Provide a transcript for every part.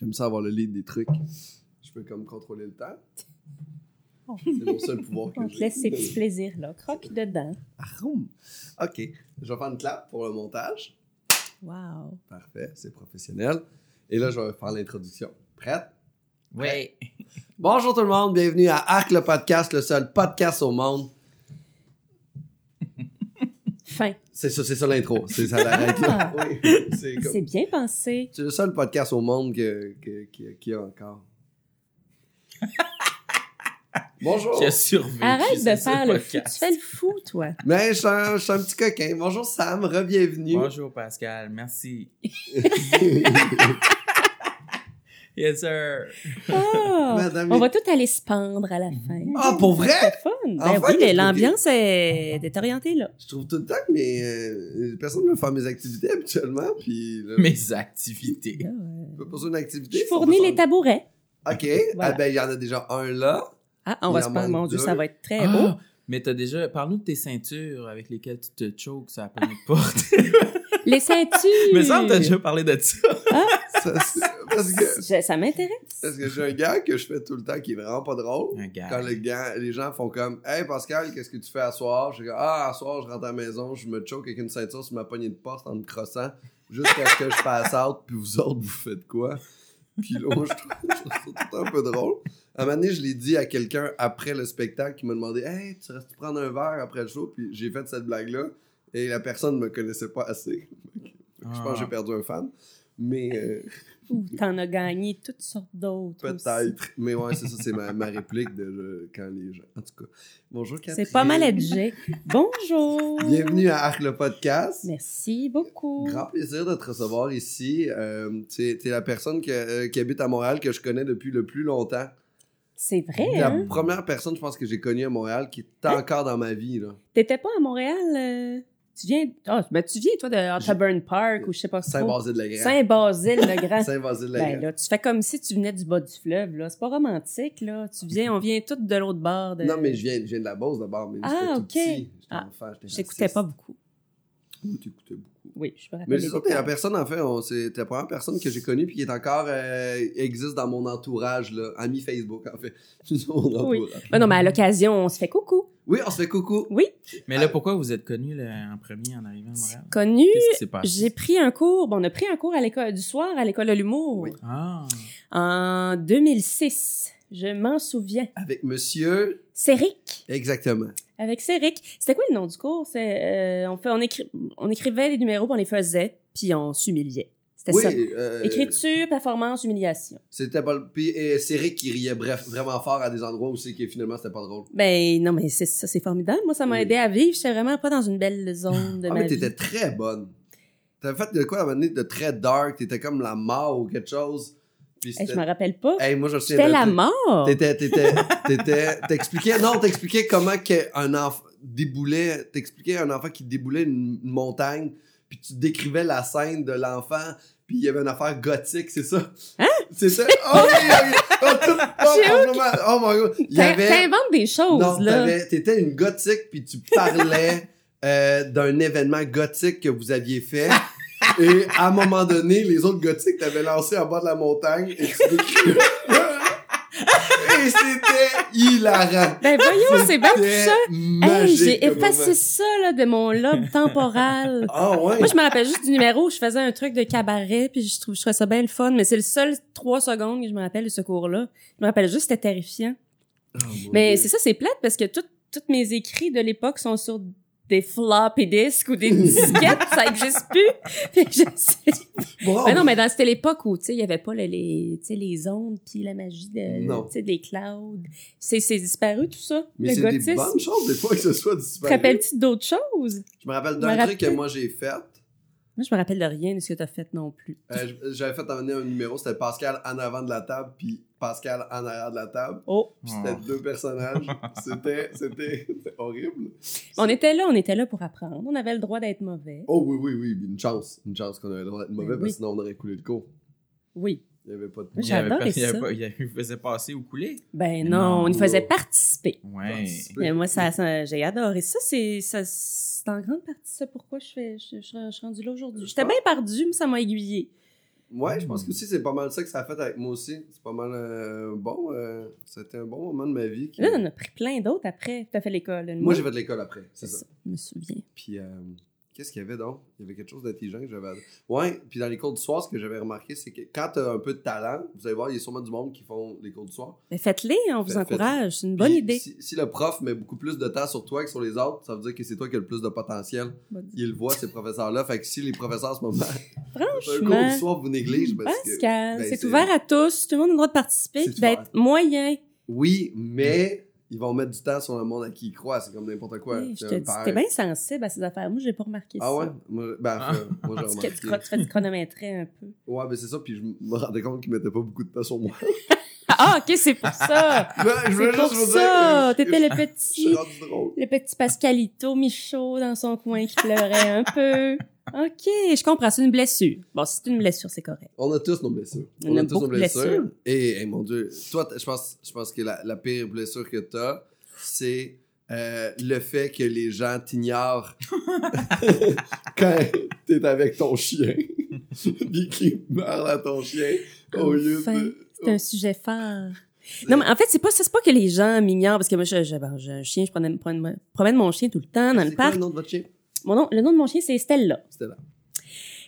J'aime ça avoir le lead des trucs. Je peux comme contrôler le temps. C'est mon seul pouvoir que On te j'ai. laisse ces petits plaisirs-là. Croque dedans. Aroum. OK. Je vais faire une clap pour le montage. Wow. Parfait, c'est professionnel. Et là, je vais faire l'introduction. Prête? Ouais. Bonjour tout le monde, bienvenue à Arc le podcast, le seul podcast au monde. Fin. C'est ça, c'est ça l'intro. C'est ça l'arrête là. Oui, c'est comme- C'est bien pensé. c'est le seul podcast au monde que, que, que- qu'il y a encore. Bonjour. Qui a survécu. Arrête c'est de faire le fou. podcast. Tu fais le fou, toi. Mais je suis un, je suis un petit coquin. Bonjour Sam, re-bienvenue. Bonjour Pascal, merci. yes sir. Ah, Madame- on va tout aller se pendre à la fin. Ah, pour vrai? C'est fun. Ben Enfin, oui, mais l'ambiance est, est orientée là. Je trouve tout le temps que mes, euh, personne ne veut faire mes activités habituellement. Puis là, Mes activités. Euh, je poser une activité. Je fournis les tabourets. OK. Voilà. Ah ben, il y en a déjà un là. Ah, on va se en pendre. Mon Dieu, deux. ça va être très beau. Ah, mais t'as déjà. Parle-nous de tes ceintures avec lesquelles tu te chokes sur la de porte. Les ceintures. Mais ça, t'as déjà parlé de ça. Ça, c'est- parce que, ça m'intéresse. parce que j'ai un gars que je fais tout le temps qui est vraiment pas drôle. Un gars. Quand le gars, les gens font comme Hey Pascal, qu'est-ce que tu fais à soir? Je dis Ah, à soir, je rentre à la maison, je me choke avec une ceinture sur ma poignée de porte en me crossant jusqu'à ce que je passe out, puis vous autres, vous faites quoi? Puis là, moi, je trouve, je trouve ça tout le temps un peu drôle. À un moment donné, je l'ai dit à quelqu'un après le spectacle qui m'a demandé Hey, tu restes prendre un verre après le show? Puis j'ai fait cette blague-là et la personne ne me connaissait pas assez. Je pense que Ah. j'ai perdu un fan. Mais euh, Ou t'en as gagné toutes sortes d'autres. aussi. peut-être. Mais ouais, c'est ça, c'est ma, ma réplique de euh, quand les gens. En tout cas, bonjour Catherine. C'est pas mal adjecté. Bonjour. Bienvenue à Arc le podcast. Merci beaucoup. Grand plaisir de te recevoir ici. Euh, tu es la personne que- euh, qui habite à Montréal que je connais depuis le plus longtemps. C'est vrai, la hein? première personne, je pense, que j'ai connue à Montréal qui est encore dans ma vie. Là. T'étais pas à Montréal? euh, Tu viens... Ah, ben tu viens, toi, de Otterburn Park ou je sais pas trop. Saint-Basile-le-Grand. Saint-Basile-le-Grand. Saint-Basile-le-Grand. Ben là, tu fais comme si tu venais du bas du fleuve, là. C'est pas romantique, là. Tu viens, on vient tous de l'autre bord. De... Non, mais je viens, je viens de la Beauce d'abord. Mais Ah, ok. J'étais Ah, enfant, j'étais J'écoutais raciste. pas beaucoup. Oui, t'écoutais beaucoup. Oui, je me. Mais c'est ça, t'es la personne, en fait, c'est t'es la première personne que j'ai connue puis qui est encore, euh, existe dans mon entourage, là, ami Facebook, en fait. Mon Oui. entourage. Ben non, mais à l'occasion, on se fait coucou. Oui, on se fait coucou. Oui. Mais là, pourquoi vous êtes connu là, en premier en arrivant à Montréal? Connu. Qu'est-ce qui s'est passé? J'ai pris un cours. Bon, on a pris un cours à l'école du soir, à l'école de l'humour. Oui. Ah. En 2006. Je m'en souviens. Avec monsieur. Céric. Exactement. Avec Céric. C'était quoi le nom du cours? C'est, euh, on, fait, on, écri- on écrivait les numéros, puis on les faisait, puis on s'humiliait. C'était Oui, ça. euh, Écriture, performance, humiliation. C'était pas le. Puis euh, c'est Rick qui riait bref, vraiment fort à des endroits où c'est que finalement c'était pas drôle. Ben non, mais c'est ça, c'est formidable. Moi, ça m'a Oui. aidé à vivre. J'étais vraiment pas dans une belle zone de Ah, ma mais t'étais très bonne. T'avais fait de quoi à un moment donné de très dark, t'étais comme la mort ou quelque chose? Hey, c'était. je me rappelle pas. Hey, moi je de- la mort. T'étais, t'étais, t'étais, t'expliquais, non, t'expliquais comment qu'un enfant déboulait, t'expliquais un enfant qui déboulait une montagne, puis tu décrivais la scène de l'enfant, puis il y avait une affaire gothique, c'est ça? Hein? C'est ça? Oh oui, oui, oh, tout, oh, oh my god. Il y T'in- avait, T'inventes des choses, non, là. t'étais une gothique, puis tu parlais euh, d'un événement gothique que vous aviez fait. Et à un moment donné, les autres gothiques t'avaient lancé en bas de la montagne et tu décrivais. Et c'était hilarant. Ben voyons, c'est bien touchant. Hey, magique j'ai effacé moment. ça là, de mon lobe temporal. Ah ouais? Moi, je me rappelle juste du numéro où je faisais un truc de cabaret, puis je trouve, je trouvais ça bien le fun, mais c'est le seul trois secondes que je me rappelle de ce cours-là. Je me rappelle juste, c'était terrifiant. Oh, Mais c'est ça, c'est plate parce que tout- tous mes écrits de l'époque sont sur des floppy disks ou des disquettes, ça existe plus. Fait que je sais. Bon, Ben non, mais dans c'était l'époque où, tu sais, il y avait pas le- les, tu sais, les ondes puis la magie de, tu sais, des clouds. C'est, c'est disparu tout ça, mais c'est des bonnes choses des fois que ce soit Te disparu. rappelles-tu d'autres choses? Je me rappelle d'un truc que moi j'ai fait. Moi, je me rappelle de rien de ce que t'as fait non plus. Euh, J'avais fait amener un numéro, c'était Pascal en avant de la table, puis Pascal en arrière de la table. Oh! Puis c'était Oh. deux personnages. C'était, c'était, c'était horrible. On était là, on était là pour apprendre. On avait le droit d'être mauvais. Oh oui, oui, oui, une chance. Une chance qu'on avait le droit d'être mauvais, Ben parce oui. que sinon on aurait coulé le cours. Oui. Il n'y avait pas de. Il y avait j'adorais pas- il y avait ça. pas- Il y avait- il faisait passer ou couler. Ben non, Non. on y faisait participer. Ouais. Mais moi, ça, ça- j'ai adoré ça. C'est, ça, c'est en grande partie ça pourquoi je fais, je, je- je suis rendue là aujourd'hui. J'étais bien perdue, mais ça m'a aiguillée. Ouais, je pense que aussi c'est pas mal ça que ça a fait avec moi aussi. C'est pas mal euh, bon. euh, C'était un bon moment de ma vie. qui- Là, on a pris plein d'autres après. T'as fait l'école. Moi, j'ai fait de l'école après, c'est ça. Je me souviens. Puis, euh, qu'est-ce qu'il y avait donc? Il y avait quelque chose d'intelligent que j'avais. Ouais, puis dans les cours du soir, ce que j'avais remarqué, c'est que quand t'as un peu de talent, vous allez voir, il y a sûrement du monde qui font les cours du soir. Mais faites-les, on vous Faites- encourage. C'est une bonne Puis, idée. Si, si le prof met beaucoup plus de temps sur toi que sur les autres, ça veut dire que c'est toi qui as le plus de potentiel. Il le voit, ces professeurs-là. Fait que si les professeurs, en ce moment, un cours Franchement. du soir, vous négligez, parce que. Pascal, ben, c'est ouvert à tous. Tout le monde a le droit de participer. D'être moyen. Oui, mais ils vont mettre du temps sur le monde à qui ils croient. C'est comme n'importe quoi. Oui, je te dis, t'es bien sensible à ces affaires. Moi, j'ai pas remarqué Ah ça. ouais? Moi, ben, Ah. enfin, moi, j'ai Tu, remarqué. tu, tu fais du chronométrer un peu. Ouais, ben c'est ça, puis je me rendais compte qu'ils mettaient pas beaucoup de temps sur moi. Ah, ok, c'est pour ça. Ouais, je C'est voulais juste vous ça. dire T'étais le je- Je petit, suis rendu drôle. le petit Pascalito Michaud dans son coin qui pleurait un peu. Ok, je comprends. C'est une blessure. Bon, si c'est une blessure, c'est correct. On a tous nos blessures. On a beaucoup de blessures. Et, mon Dieu, toi, je pense, je pense que la, la pire blessure que t'as, c'est euh, le fait que les gens t'ignorent quand t'es avec ton chien. Puis qu'ils parlent à ton chien au lieu Enfin, de... c'est un sujet fort. Non, mais en fait, c'est pas, c'est pas que les gens m'ignorent, parce que moi, j'ai un chien, je promène, promène, mon chien tout le temps dans le C'est quoi parc. le nom de votre chien? Mon nom, le nom de mon chien, c'est Stella. Là.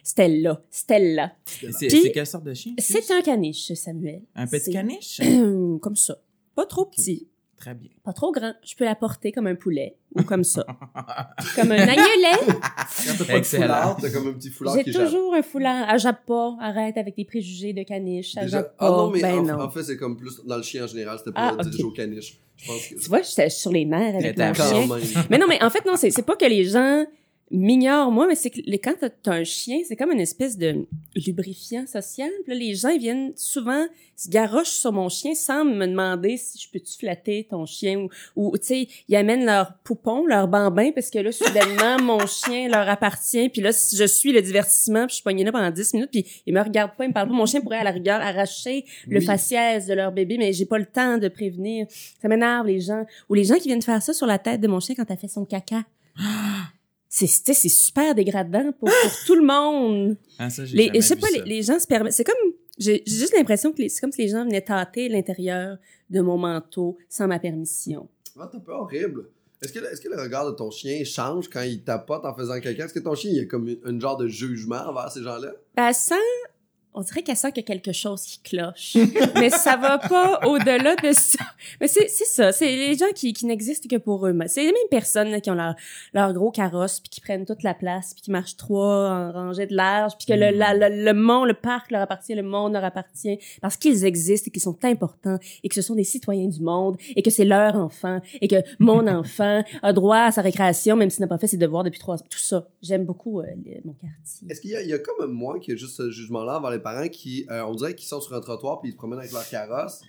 Stella. Stella. C'est quelle sorte de chien? C'est un caniche, Samuel. Un petit caniche? comme ça. Pas trop petit, Très bien. pas trop grand. Je peux la porter comme un poulet ou comme ça. comme un agnelet. Quand t'as pas de Excellent. foulard, t'as comme un petit foulard J'ai toujours un foulard. Elle jappe pas. Arrête avec des préjugés de caniche. Elle Ah pas. non, mais ben en, non. en fait, c'est comme plus dans le chien en général, c'était Ah, pas ok. dirigé au caniche. Je pense que Tu vois, j'étais sur les nerfs avec mon chien. quand même. Mais non, mais en fait, non, c'est, c'est pas que les gens m'ignorent, moi, mais c'est que les- quand t'as, un chien, c'est comme une espèce de lubrifiant social. Puis là, les gens, ils viennent souvent se garochent sur mon chien sans me demander si je peux-tu flatter ton chien ou, ou tu sais, ils amènent leur poupon, leur bambin, parce que là, soudainement, mon chien leur appartient. Puis là, si je suis le divertissement, puis je suis pognée là pendant 10 minutes, puis ils me regardent pas, ils me parlent pas. Mon chien pourrait, à la rigueur, arracher le faciès de leur bébé, mais j'ai pas le temps de prévenir. Ça m'énerve, les gens. Ou les gens qui viennent faire ça sur la tête de mon chien quand t'as fait son caca. C'est, c'est super dégradant pour, pour tout le monde. Ah, ça, Les, je sais pas, ça. les, les gens se permettent. C'est comme, j'ai juste l'impression que c'est comme si les gens venaient tâter l'intérieur de mon manteau sans ma permission. Ah, t'as pas horrible. Est-ce que, est-ce que le regard de ton chien change quand il tapote en faisant caca? Est-ce que ton chien, il a comme une, une genre de jugement envers ces gens-là? Ben, sent, on dirait qu'elle sent qu'il y a quelque chose qui cloche. mais ça va pas au-delà de ça. Mais c'est, c'est ça. C'est les gens qui, qui n'existent que pour eux. C'est les mêmes personnes là, qui ont leur, leur gros carrosse puis qui prennent toute la place puis qui marchent trois en rangée de large puis que le, Mm. la- le, le monde, le parc leur appartient, le monde leur appartient parce qu'ils existent et qu'ils sont importants et que ce sont des citoyens du monde et que c'est leur enfant et que mon enfant a droit à sa récréation même s'il n'a pas fait ses devoirs depuis trois Tout ça. J'aime beaucoup euh, le- mon quartier. Est-ce qu'il y a, il y a comme moi qui a juste ce jugement-là envers les parents qui, euh, on dirait qu'ils sont sur un trottoir puis ils se promènent avec leur carrosse?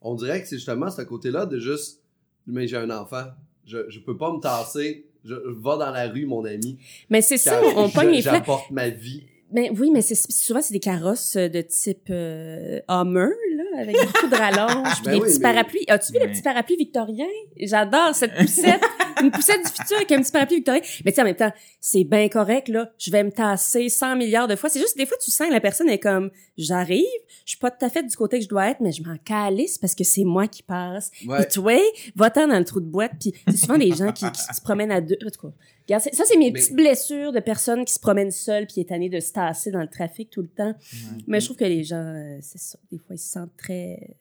On dirait que c'est justement ce côté-là de juste, mais j'ai un enfant, je, je peux pas me tasser, je, je va dans la rue, mon ami. Mais c'est ça, on, pogne les. J'apporte ma vie. Ben oui, mais c'est souvent c'est des carrosses de type euh, Hummer là, avec beaucoup de rallonges, puis Ben des oui, petits mais- parapluies. As-tu vu le Ouais. petit parapluie victorien? J'adore cette poussette, une poussette du futur avec un petit parapluie victorien. Mais tu sais en même temps, c'est bien correct là. Je vais me tasser 100 milliards de fois. C'est juste des fois tu sens que la personne est comme j'arrive, je suis pas tout à fait du côté que je dois être, mais je m'en calisse parce que c'est moi qui passe. Ouais. Puis toi, va-t'en dans le trou de boîte. Puis c'est souvent des gens qui, qui se promènent à deux. En tout cas, regarde, c'est- ça, c'est mes Mais- petites blessures de personnes qui se promènent seules puis étanées de se tasser dans le trafic tout le temps. Ouais. Mais je trouve que les gens, euh, c'est ça. Des fois, ils se sentent très...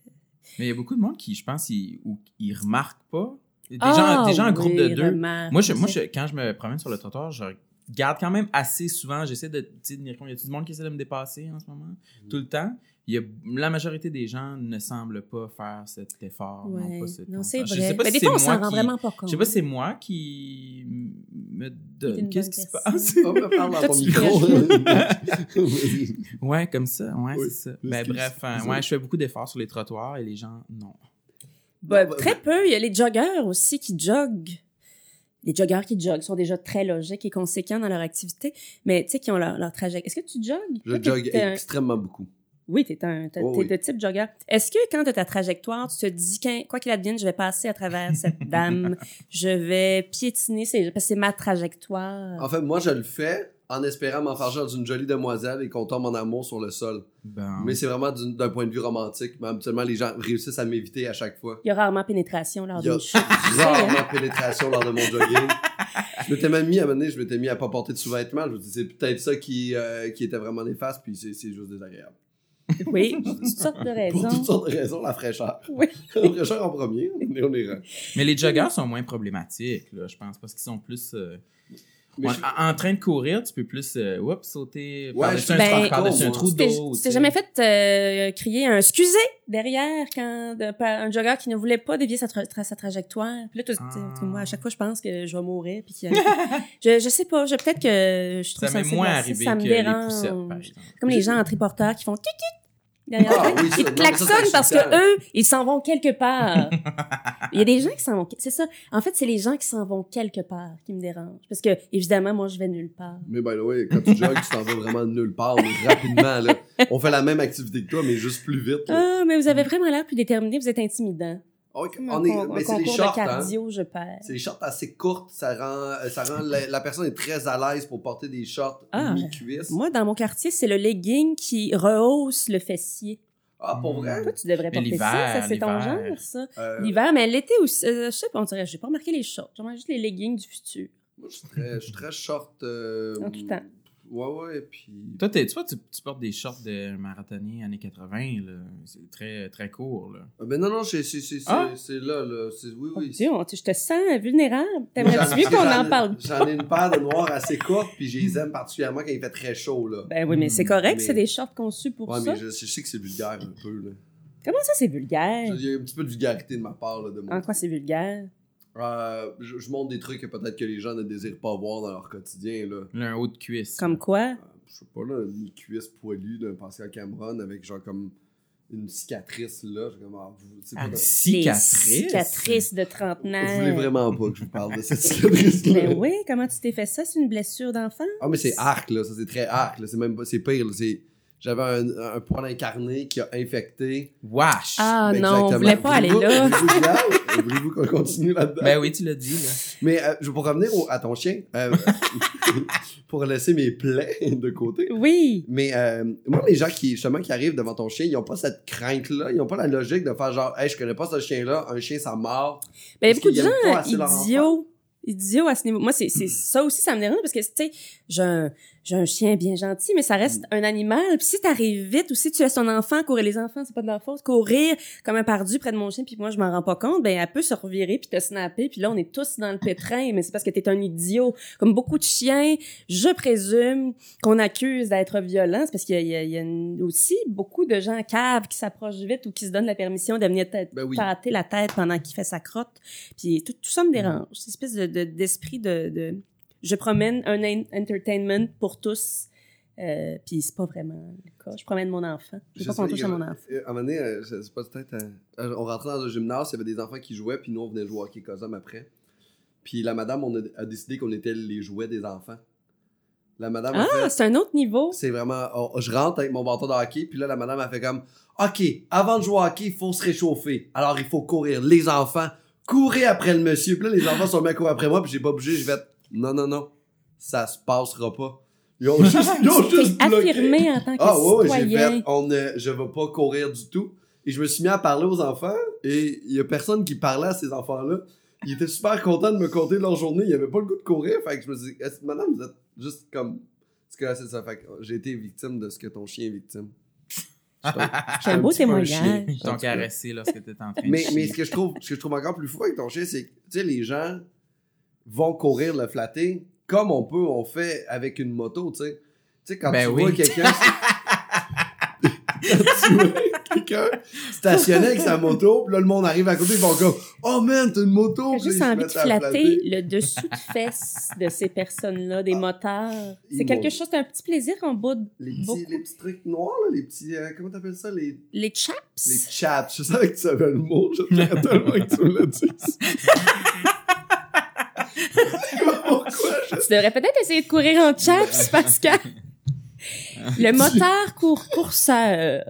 Mais il y a beaucoup de monde qui, je pense, ils, ou, ils remarquent pas. Des Ah, gens, des gens en groupe de oui, deux. Moi, je, moi je- quand je me promène sur le trottoir, je regarde quand même assez souvent. J'essaie de tenir compte. Il y a du monde qui essaie de me dépasser en ce moment, Mm. tout le temps. Il y a, la majorité des gens ne semblent pas faire cet effort. Ouais. Non, pas cet Non, effort. c'est Je vrai. sais pas Mais si des fois, on s'en rend qui- vraiment pas compte. Je sais pas si c'est moi qui me donne. Qu'est-ce qui se passe? On va parler dans ton micro. Ouais, comme ça. Ouais, Oui. c'est ça. Ben, bref, ouais, je fais beaucoup d'efforts sur les trottoirs et les gens, non. Ben, Non, très peu. Il y a les joggeurs aussi qui joguent. Les joggeurs qui joguent sont déjà très logiques et conséquents dans leur activité, mais tu sais, qui ont leur, leur trajet. Est-ce que tu jogues? Je Toi, jogue un- extrêmement beaucoup. Oui, t'es un, t'es, Oh, oui. de type jogger. Est-ce que quand t'as ta trajectoire, tu te dis, qu'un- quoi qu'il advienne, je vais passer à travers cette dame, je vais piétiner, ses- parce que c'est ma trajectoire. En fait, moi, je le fais en espérant m'enfarger dans une jolie demoiselle et qu'on tombe en amour sur le sol. Bon. Mais c'est vraiment d'un point de vue romantique. Mais habituellement, les gens réussissent à m'éviter à chaque fois. Il y a rarement pénétration lors Il y a d'une chute. hein. rarement pénétration lors de mon jogging. Je m'étais même mis à donné, je m'étais mis à pas porter de sous-vêtements. Je me dis, c'est peut-être ça qui, euh, qui était vraiment néfaste, puis c'est c'est juste désagréable. Oui, pour toutes sortes de Pour toutes raisons. sortes de raisons, la fraîcheur. Oui. la fraîcheur en premier, on est, on est. Mais les joggers sont moins problématiques, là, je pense, parce qu'ils sont plus. euh, En, je- en train de courir, tu peux plus euh, oups, sauter Ouais, par-dessus je- un, Ben, par- par-dessus un trou d'eau. tu t'es jamais fait euh, crier un excusez derrière quand de- par un jogger qui ne voulait pas dévier sa, tra- tra- sa trajectoire. Puis là, Ah. moi, à chaque fois, je pense que je vais mourir. Puis que- je, je sais pas, je, peut-être que je trouve Ça m'est sensible moins ça, arrivé ça me que les dérange. Comme les gens en triporteur qui font tut tut derrière Ah, toi. oui, ça, Ils te klaxonnent parce que eux, ils s'en vont quelque part. Il y a des gens qui s'en vont. C'est ça. En fait, c'est les gens qui s'en vont quelque part qui me dérangent. Parce que, évidemment, moi, je vais nulle part. Mais by the way, quand tu jogues, tu t'en vas vraiment nulle part, mais rapidement, là. On fait la même activité que toi, mais juste plus vite. là. Ah, mais vous avez vraiment l'air plus déterminé, vous êtes intimidant. Comme on est, mais c'est les shorts, hein. cardio, je perds. C'est des shorts assez courtes, ça rend, euh, ça rend la, la personne est très à l'aise pour porter des shorts Ah, mi-cuisse. Moi, dans mon quartier, c'est le legging qui rehausse le fessier. Ah, pour vrai? Toi, tu devrais Mais porter ça. l'hiver, Ça, c'est ton l'hiver. genre, ça. Euh, L'hiver, mais l'été aussi. euh, je sais pas, on dirait, j'ai pas remarqué les shorts. J'ai remarqué juste les leggings du futur. moi, je suis très, je suis très short. euh, En tout temps. Ouais, ouais, puis. Toi, t'es- tu vois, tu, tu portes des shorts de marathonnier années 80, là. C'est très, très court, là. Ah, Ben non, non, c'est c'est- c'est- Ah? c'est là, là. C'est- Oui, oui. Dieu, on- je te sens vulnérable. T'aimerais-tu mieux qu'on en parle? J'en ai une paire de noirs assez courtes, puis je les aime particulièrement quand il fait très chaud, là. Ben oui, mais c'est correct, Mais- c'est des shorts conçus pour ouais, ça. mais je, je sais que c'est vulgaire un peu, là. Comment ça, c'est vulgaire? Il y a un petit peu de vulgarité de ma part, là, de mon En quoi c'est vulgaire? Euh, je, je montre des trucs que peut-être que les gens ne désirent pas voir dans leur quotidien, là. Un haut de cuisse. Comme quoi? Euh, je sais pas, là, une cuisse poilue d'un Pascal Cameron avec genre comme une cicatrice là. J'ai comme, ah, vous, Ah, cicatrice. Les cicatrices de Vous trentenaire. voulez vraiment pas que je vous parle de cette cicatrice là. Ben oui, comment tu t'es fait ça? C'est une blessure d'enfant? Ah, mais c'est arc, là. Ça, c'est très arc, là. C'est même pas, c'est pire, là. C'est, j'avais un, un poil incarné qui a infecté. Wesh! Ah Ben, non, on voulait pas aller là. Voulez-vous qu'on continue là-dedans? Ben oui, tu l'as dit, là. Mais euh, je pour revenir au- à ton chien, euh, pour laisser mes plaies de côté. Oui. Mais euh, moi, les gens qui, justement, qui arrivent devant ton chien, ils ont pas cette crainte-là. Ils ont pas la logique de faire genre, hey, je connais pas ce chien-là, un chien, ça mord. Ben, il y a Parce beaucoup de gens idiots. Idiots à ce niveau. Moi, c'est, c'est ça aussi, ça me dérange parce que, tu sais, j'ai un, j'ai un chien bien gentil, mais ça reste Mm. un animal. Puis si t'arrives vite ou si tu laisses ton enfant courir, les enfants, c'est pas de leur faute, courir comme un pardu près de mon chien, puis moi, je m'en rends pas compte, ben, elle peut se revirer puis te snapper, puis là, on est tous dans le pétrin, mais c'est parce que t'es un idiot. Comme beaucoup de chiens, je présume qu'on accuse d'être violent, c'est parce qu'il y a, il y a- il y a une- aussi beaucoup de gens caves qui s'approchent vite ou qui se donnent la permission de venir te Ben oui. pâter la tête pendant qu'il fait sa crotte. Puis tout, tout ça me dérange. C'est une espèce de, de- d'esprit de, de... Je promène un en- entertainment pour tous. Euh, puis c'est pas vraiment le cas. Je promène mon enfant. Je pas qu'on touche à mon enfant. euh, À un moment donné, euh, je sais pas, peut-être. euh, on rentrait dans un gymnase, il y avait des enfants qui jouaient, puis nous, on venait jouer au hockey Cosum après. Puis la madame, on a, a décidé qu'on était les jouets des enfants. La madame Ah, c'est un autre niveau. C'est vraiment. on- je rentre avec mon bâton de hockey, puis là, la madame a fait comme OK, avant de jouer au hockey, il faut se réchauffer. Alors, il faut courir. Les enfants, courez après le monsieur. Puis là, les enfants sont mis à courir après moi, puis j'ai pas bougé. Je vais être Non, non, non, ça se passera pas. Ils ont juste, ils ont juste bloqué. affirmé en tant que Ah ouais, citoyen. fait, on ne, je vais pas courir du tout. Et je me suis mis à parler aux enfants et il y a personne qui parlait à ces enfants-là. Ils étaient super contents de me compter leur journée. Ils avaient pas le goût de courir. Fait que je me suis dit, madame, vous êtes juste comme. Parce que c'est ça. Fait que j'ai été victime de ce que ton chien est victime. C'est un beau témoignage. Ils t'ont caressé lorsque t'étais en train de Mais, chier. mais ce que je trouve, ce que je trouve encore plus fou avec ton chien, c'est que, tu sais, les gens vont courir le flatter comme on peut, on fait avec une moto, tu sais. Tu sais, quand Ben tu oui. vois quelqu'un. tu vois quelqu'un stationné avec sa moto, puis là, le monde arrive à côté, ils font comme Oh man, t'as une moto! J'ai juste envie de flatter flatter. le dessous de fesses de ces personnes-là, des motards. ils C'est quelque chose, c'est un petit plaisir en bas de Les petits, beaucoup. les petits trucs noirs, là, les petits. euh, comment t'appelles ça? Les, les chaps? les chaps. Je savais que tu savais le mot. Je tellement que tu me l'as dit. Pourquoi? Je Tu devrais peut-être essayer de courir en chaps, Pascal. Le motard court courseur.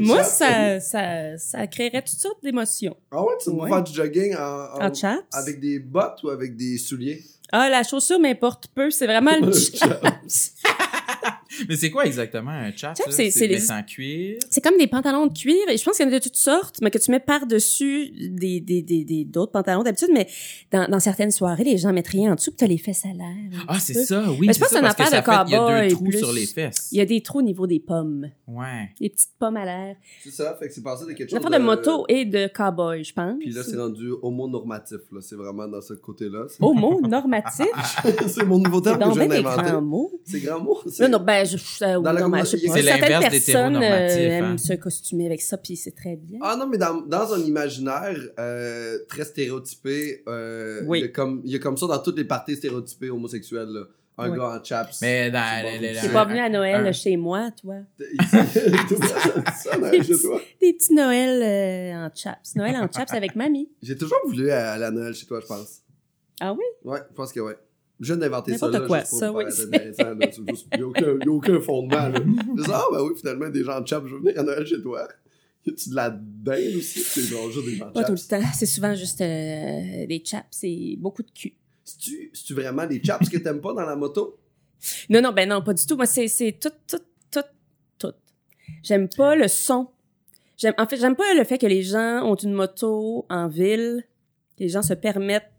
Moi, chaps. ça, ça, ça créerait toutes sortes d'émotions. Ah ouais, tu Ouais. faire du jogging en, en- En chaps? avec des bottes ou avec des souliers? Ah, la chaussure m'importe peu. C'est vraiment le Le chaps. Mais c'est quoi exactement un ça? c'est- c'est les- en cuir? C'est comme des pantalons de cuir. Et je pense qu'il y en a de toutes sortes, mais que tu mets par-dessus des, des, des, des- d'autres pantalons d'habitude. Mais dans, dans certaines soirées, les gens mettent rien en dessous, puis t'as les fesses à l'air. Ah, c'est ça, oui. Mais je c'est pense ça, que c'est une affaire de fait- Il y a cow-boy deux trous plus. sur les fesses. Il y a des trous au niveau des pommes. Ouais. Des petites pommes à l'air. C'est ça, fait que c'est passé de quelque C'est chose une affaire de moto et de cowboy, je pense. Puis là, c'est rendu homo-normatif, là. C'est vraiment dans ce côté-là. C'est- Homo normatif. c'est mon nouveau C'est terme que je viens des d'inventer. grands mots. C'est grand mot? Non, c'est- non, ben, je, euh, Dans la non, ben, je sais pas. C'est Certaines l'inverse personnes euh, hein. se costumer avec ça, puis c'est très bien. Ah non, mais dans, dans un imaginaire euh, très stéréotypé, euh, Oui. il, y a comme, il y a comme ça dans toutes les parties stéréotypées homosexuelles. Là. Un Oui. gars en chaps. Mais dans T'es pas venu à Noël un- chez moi, toi? ça, non, chez toi. Des petits Noëls euh, en chaps. Noël en chaps avec mamie. J'ai toujours voulu aller à Noël chez toi, je pense. Ah oui? Ouais, je pense que ouais. Je viens d'inventer ça N'importe quoi, juste pour ça, oui. C'est Il n'y a, aucun- il y a aucun fondement. Là. Je dis, ah, ben oui, finalement, des gens en chaps, je veux venir à Noël chez toi. Y a-tu de la dinde aussi? C'est genre juste des gens en Pas tout le chaps. temps. C'est souvent juste euh, des chaps et beaucoup de cul. C'est-tu c'est-tu vraiment des chaps que t'aimes pas dans la moto? Non, non, ben non, pas du tout. Moi, c'est, c'est tout, tout, tout, tout. J'aime pas le son. J'aime, en fait, j'aime pas le fait que les gens ont une moto en ville, que les gens se permettent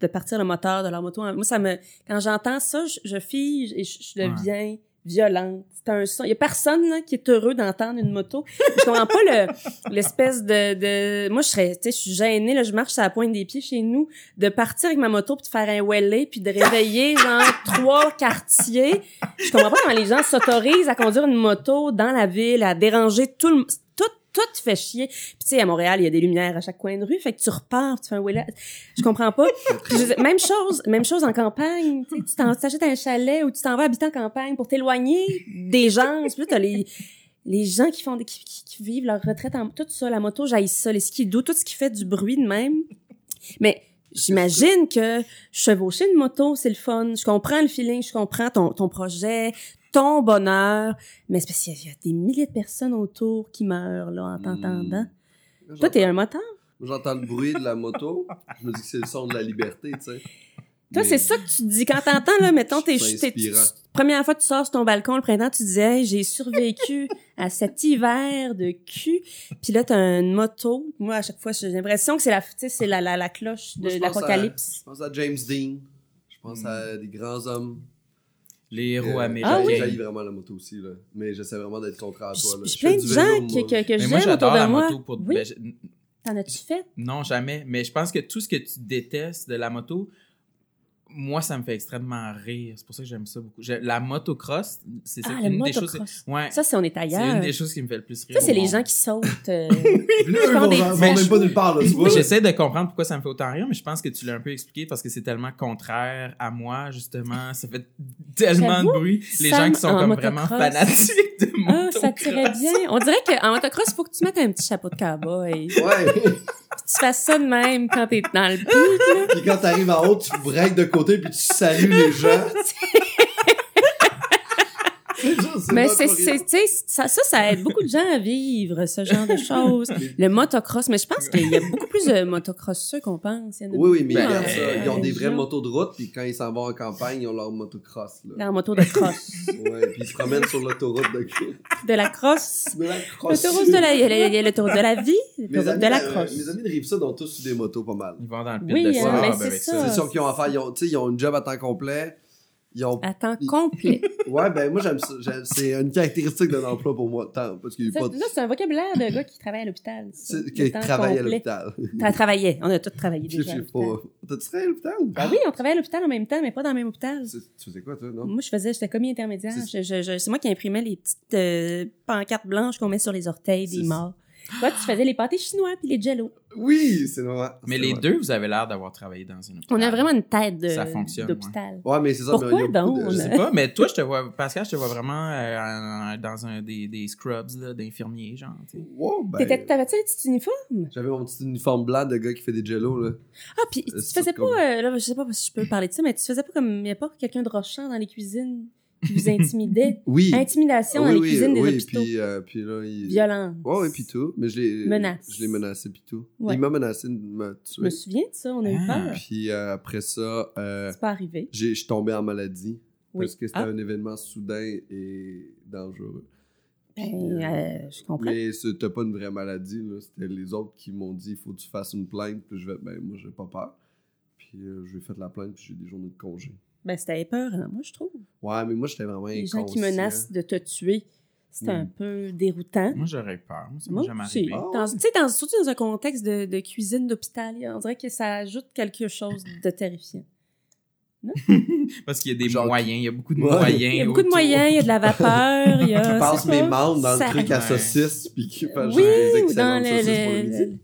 de partir le moteur de leur moto. en- Moi, ça me, quand j'entends ça, je, je fige et je, je deviens violente. C'est un son. Il y a personne là, qui est heureux d'entendre une moto. Je comprends pas le, l'espèce de, de, moi, je serais, tu sais, je suis gênée, là, je marche à la pointe des pieds chez nous, de partir avec ma moto puis de faire un wellé puis de réveiller, genre, trois quartiers. Je comprends pas comment les gens s'autorisent à conduire une moto dans la ville, à déranger tout le, tout, tout fait chier. Puis tu sais, à Montréal, il y a des lumières à chaque coin de rue, fait que tu repars, tu fais un wellé. Je comprends pas. Même chose, même chose en campagne. Tu t'achètes un chalet ou tu t'en vas habiter en campagne pour t'éloigner des gens. Puis t'as les, les gens qui font, qui, qui vivent leur retraite en, tout ça, la moto, j'aille ça, les skidoo, tout ce qui fait du bruit de même. Mais, J'imagine que chevaucher une moto, c'est le fun. Je comprends le feeling, je comprends ton, ton projet, ton bonheur. Mais c'est parce qu'il y a- il y a des milliers de personnes autour qui meurent, là, en t'entendant. Toi, t'es un moteur? J'entends le bruit de la moto. Je me dis que c'est le son de la liberté, tu sais. Toi, Mais- c'est ça que tu dis. Quand t'entends, là, mettons, t'es, C'est t'es- première fois que tu sors sur ton balcon le printemps, tu disais, hey, j'ai survécu à cet hiver de cul. Puis là, t'as une moto. Moi, à chaque fois, j'ai l'impression que c'est la, tu sais, c'est la, la, la cloche de l'apocalypse. Je pense à James Dean. Je pense à des grands hommes. Les héros Euh, américains. Ah oui? Vraiment la moto aussi, là. Mais j'essaie vraiment d'être contraire à toi, là. J'ai Je plein de gens que, moi. que, que j'aime moi, autour j'adore de la moi. moto pour. Oui, ben, je- t'en as-tu fait? Non, jamais. Mais je pense que tout ce que tu détestes de la moto, moi, ça me fait extrêmement rire. C'est pour ça que j'aime ça beaucoup. La motocross, c'est c'est Ah, une des choses. motocross. Ouais. Ça, c'est on est C'est ailleurs. une des choses qui me fait le plus rire. Ça, c'est les gens qui sautent. euh, même pas nulle part, là, tu vois. J'essaie de comprendre pourquoi ça me fait autant rire, mais je pense que tu l'as un peu expliqué parce que c'est tellement contraire à moi, justement. Ça fait tellement de bruit. Les Sam gens qui sont comme motocross. vraiment fanatiques de Ah, ça tirait bien. On dirait qu'en motocross, il faut que tu mettes un petit chapeau de cowboy. Puis Ouais. tu fasses ça de même quand t'es dans le là. Puis quand t'arrives en haut, tu breaks de côté puis tu salues les gens. c'est c'est Mais c'est, c'est, rien. tu sais, ça, ça, ça aide beaucoup de gens à vivre ce genre de choses. Le motocross, mais je pense qu'il y a beaucoup plus de motocrosseux qu'on pense. Il y en a Oui, oui, mais Ben, regarde euh. Ils ont des vraies motos de route, puis quand ils s'en vont en campagne, ils ont leur motocross, là. La moto de cross. Ouais, puis ils se promènent sur l'autoroute de, De la crosse. de la cross. L'autoroute de la, il y a l'autoroute de la vie, l'autoroute amis, de la euh, crosse. mes amis de Rive-Sud ont tous eu des motos pas mal. Ils vont dans le pit Oui, de hein, sable mais avec c'est ça. C'est sûr qu'ils ont à faire. Ils ont, ils ont une job à temps complet. Ils ont. À temps complet. Ouais, ben moi j'aime ça. C'est une caractéristique d'un emploi pour moi, temps, parce qu'il pas de. là, c'est un vocabulaire de gars qui travaille à l'hôpital. Qui travaille à l'hôpital. T'as travaillé. On a tous travaillé Je déjà. à sais pas. T'as-tu travaillé à l'hôpital? Ben oui, on travaillait à l'hôpital en même temps, mais pas dans le même hôpital. Tu faisais quoi, toi, non? Moi, je faisais, j'étais commis intermédiaire. C'est- Je, je, je- moi qui imprimais les petites euh, pancartes blanches qu'on met sur les orteils des morts. Toi, tu faisais les pâtés chinois puis les jello. Oui, c'est normal. Mais les vrai. deux, vous avez l'air d'avoir travaillé dans une hôpital. On a vraiment une tête de, Ça fonctionne, d'hôpital. Ouais, mais c'est ça. Pourquoi mais donc? de- Je sais pas, mais toi, je te vois, Pascal, je te vois vraiment euh, dans un des, des scrubs d'infirmiers, genre. Ouais, ben, t'avais-tu un petit uniforme? J'avais mon petit uniforme blanc de gars qui fait des jello, là. Ah, puis tu faisais comme- pas, euh, là, je sais pas si je peux parler de ça, mais tu faisais pas comme, il y a pas quelqu'un de rochant dans les cuisines? Qui vous intimidait. Oui. Intimidation dans oui, les oui, cuisines des oui, hôpitaux. puis, euh, puis là, il... Violence. Ouais, ouais, puis tout. Mais je l'ai... Menace. Je l'ai menacé, puis tout. Ouais. Il m'a menacé de me Je me tuer. souviens de ça, on a eu Ah. peur. Puis euh, après ça, euh, C'est pas arrivé. j'ai- je suis tombé en maladie. Oui. Parce que c'était Ah. un événement soudain et dangereux. Ben, euh, euh, je comprends. Mais c'était pas une vraie maladie, là. C'était les autres qui m'ont dit il faut que tu fasses une plainte. Puis je vais, ben moi, j'ai pas peur. Puis euh, je vais faire la plainte, puis j'ai des journées de congé. Ben, c'était épeurant, moi, je trouve. Ouais, mais moi, j'étais vraiment Les gens qui menacent de te tuer, c'est Mm. un peu déroutant. Moi, j'aurais peur. Moi, ça Moi m'est jamais aussi. arrivé. Dans- Tu sais, dans- surtout dans un contexte de, de cuisine d'hôpital, on dirait que ça ajoute quelque chose de terrifiant. Parce qu'il y a des Genre- moyens. Il y a beaucoup de Ouais. moyens. Il y a beaucoup de moyens, il y a de la vapeur, il y a... Qui passe c'est mes membres dans ça- le truc à saucisse, puis qui fait Oui, ou dans le-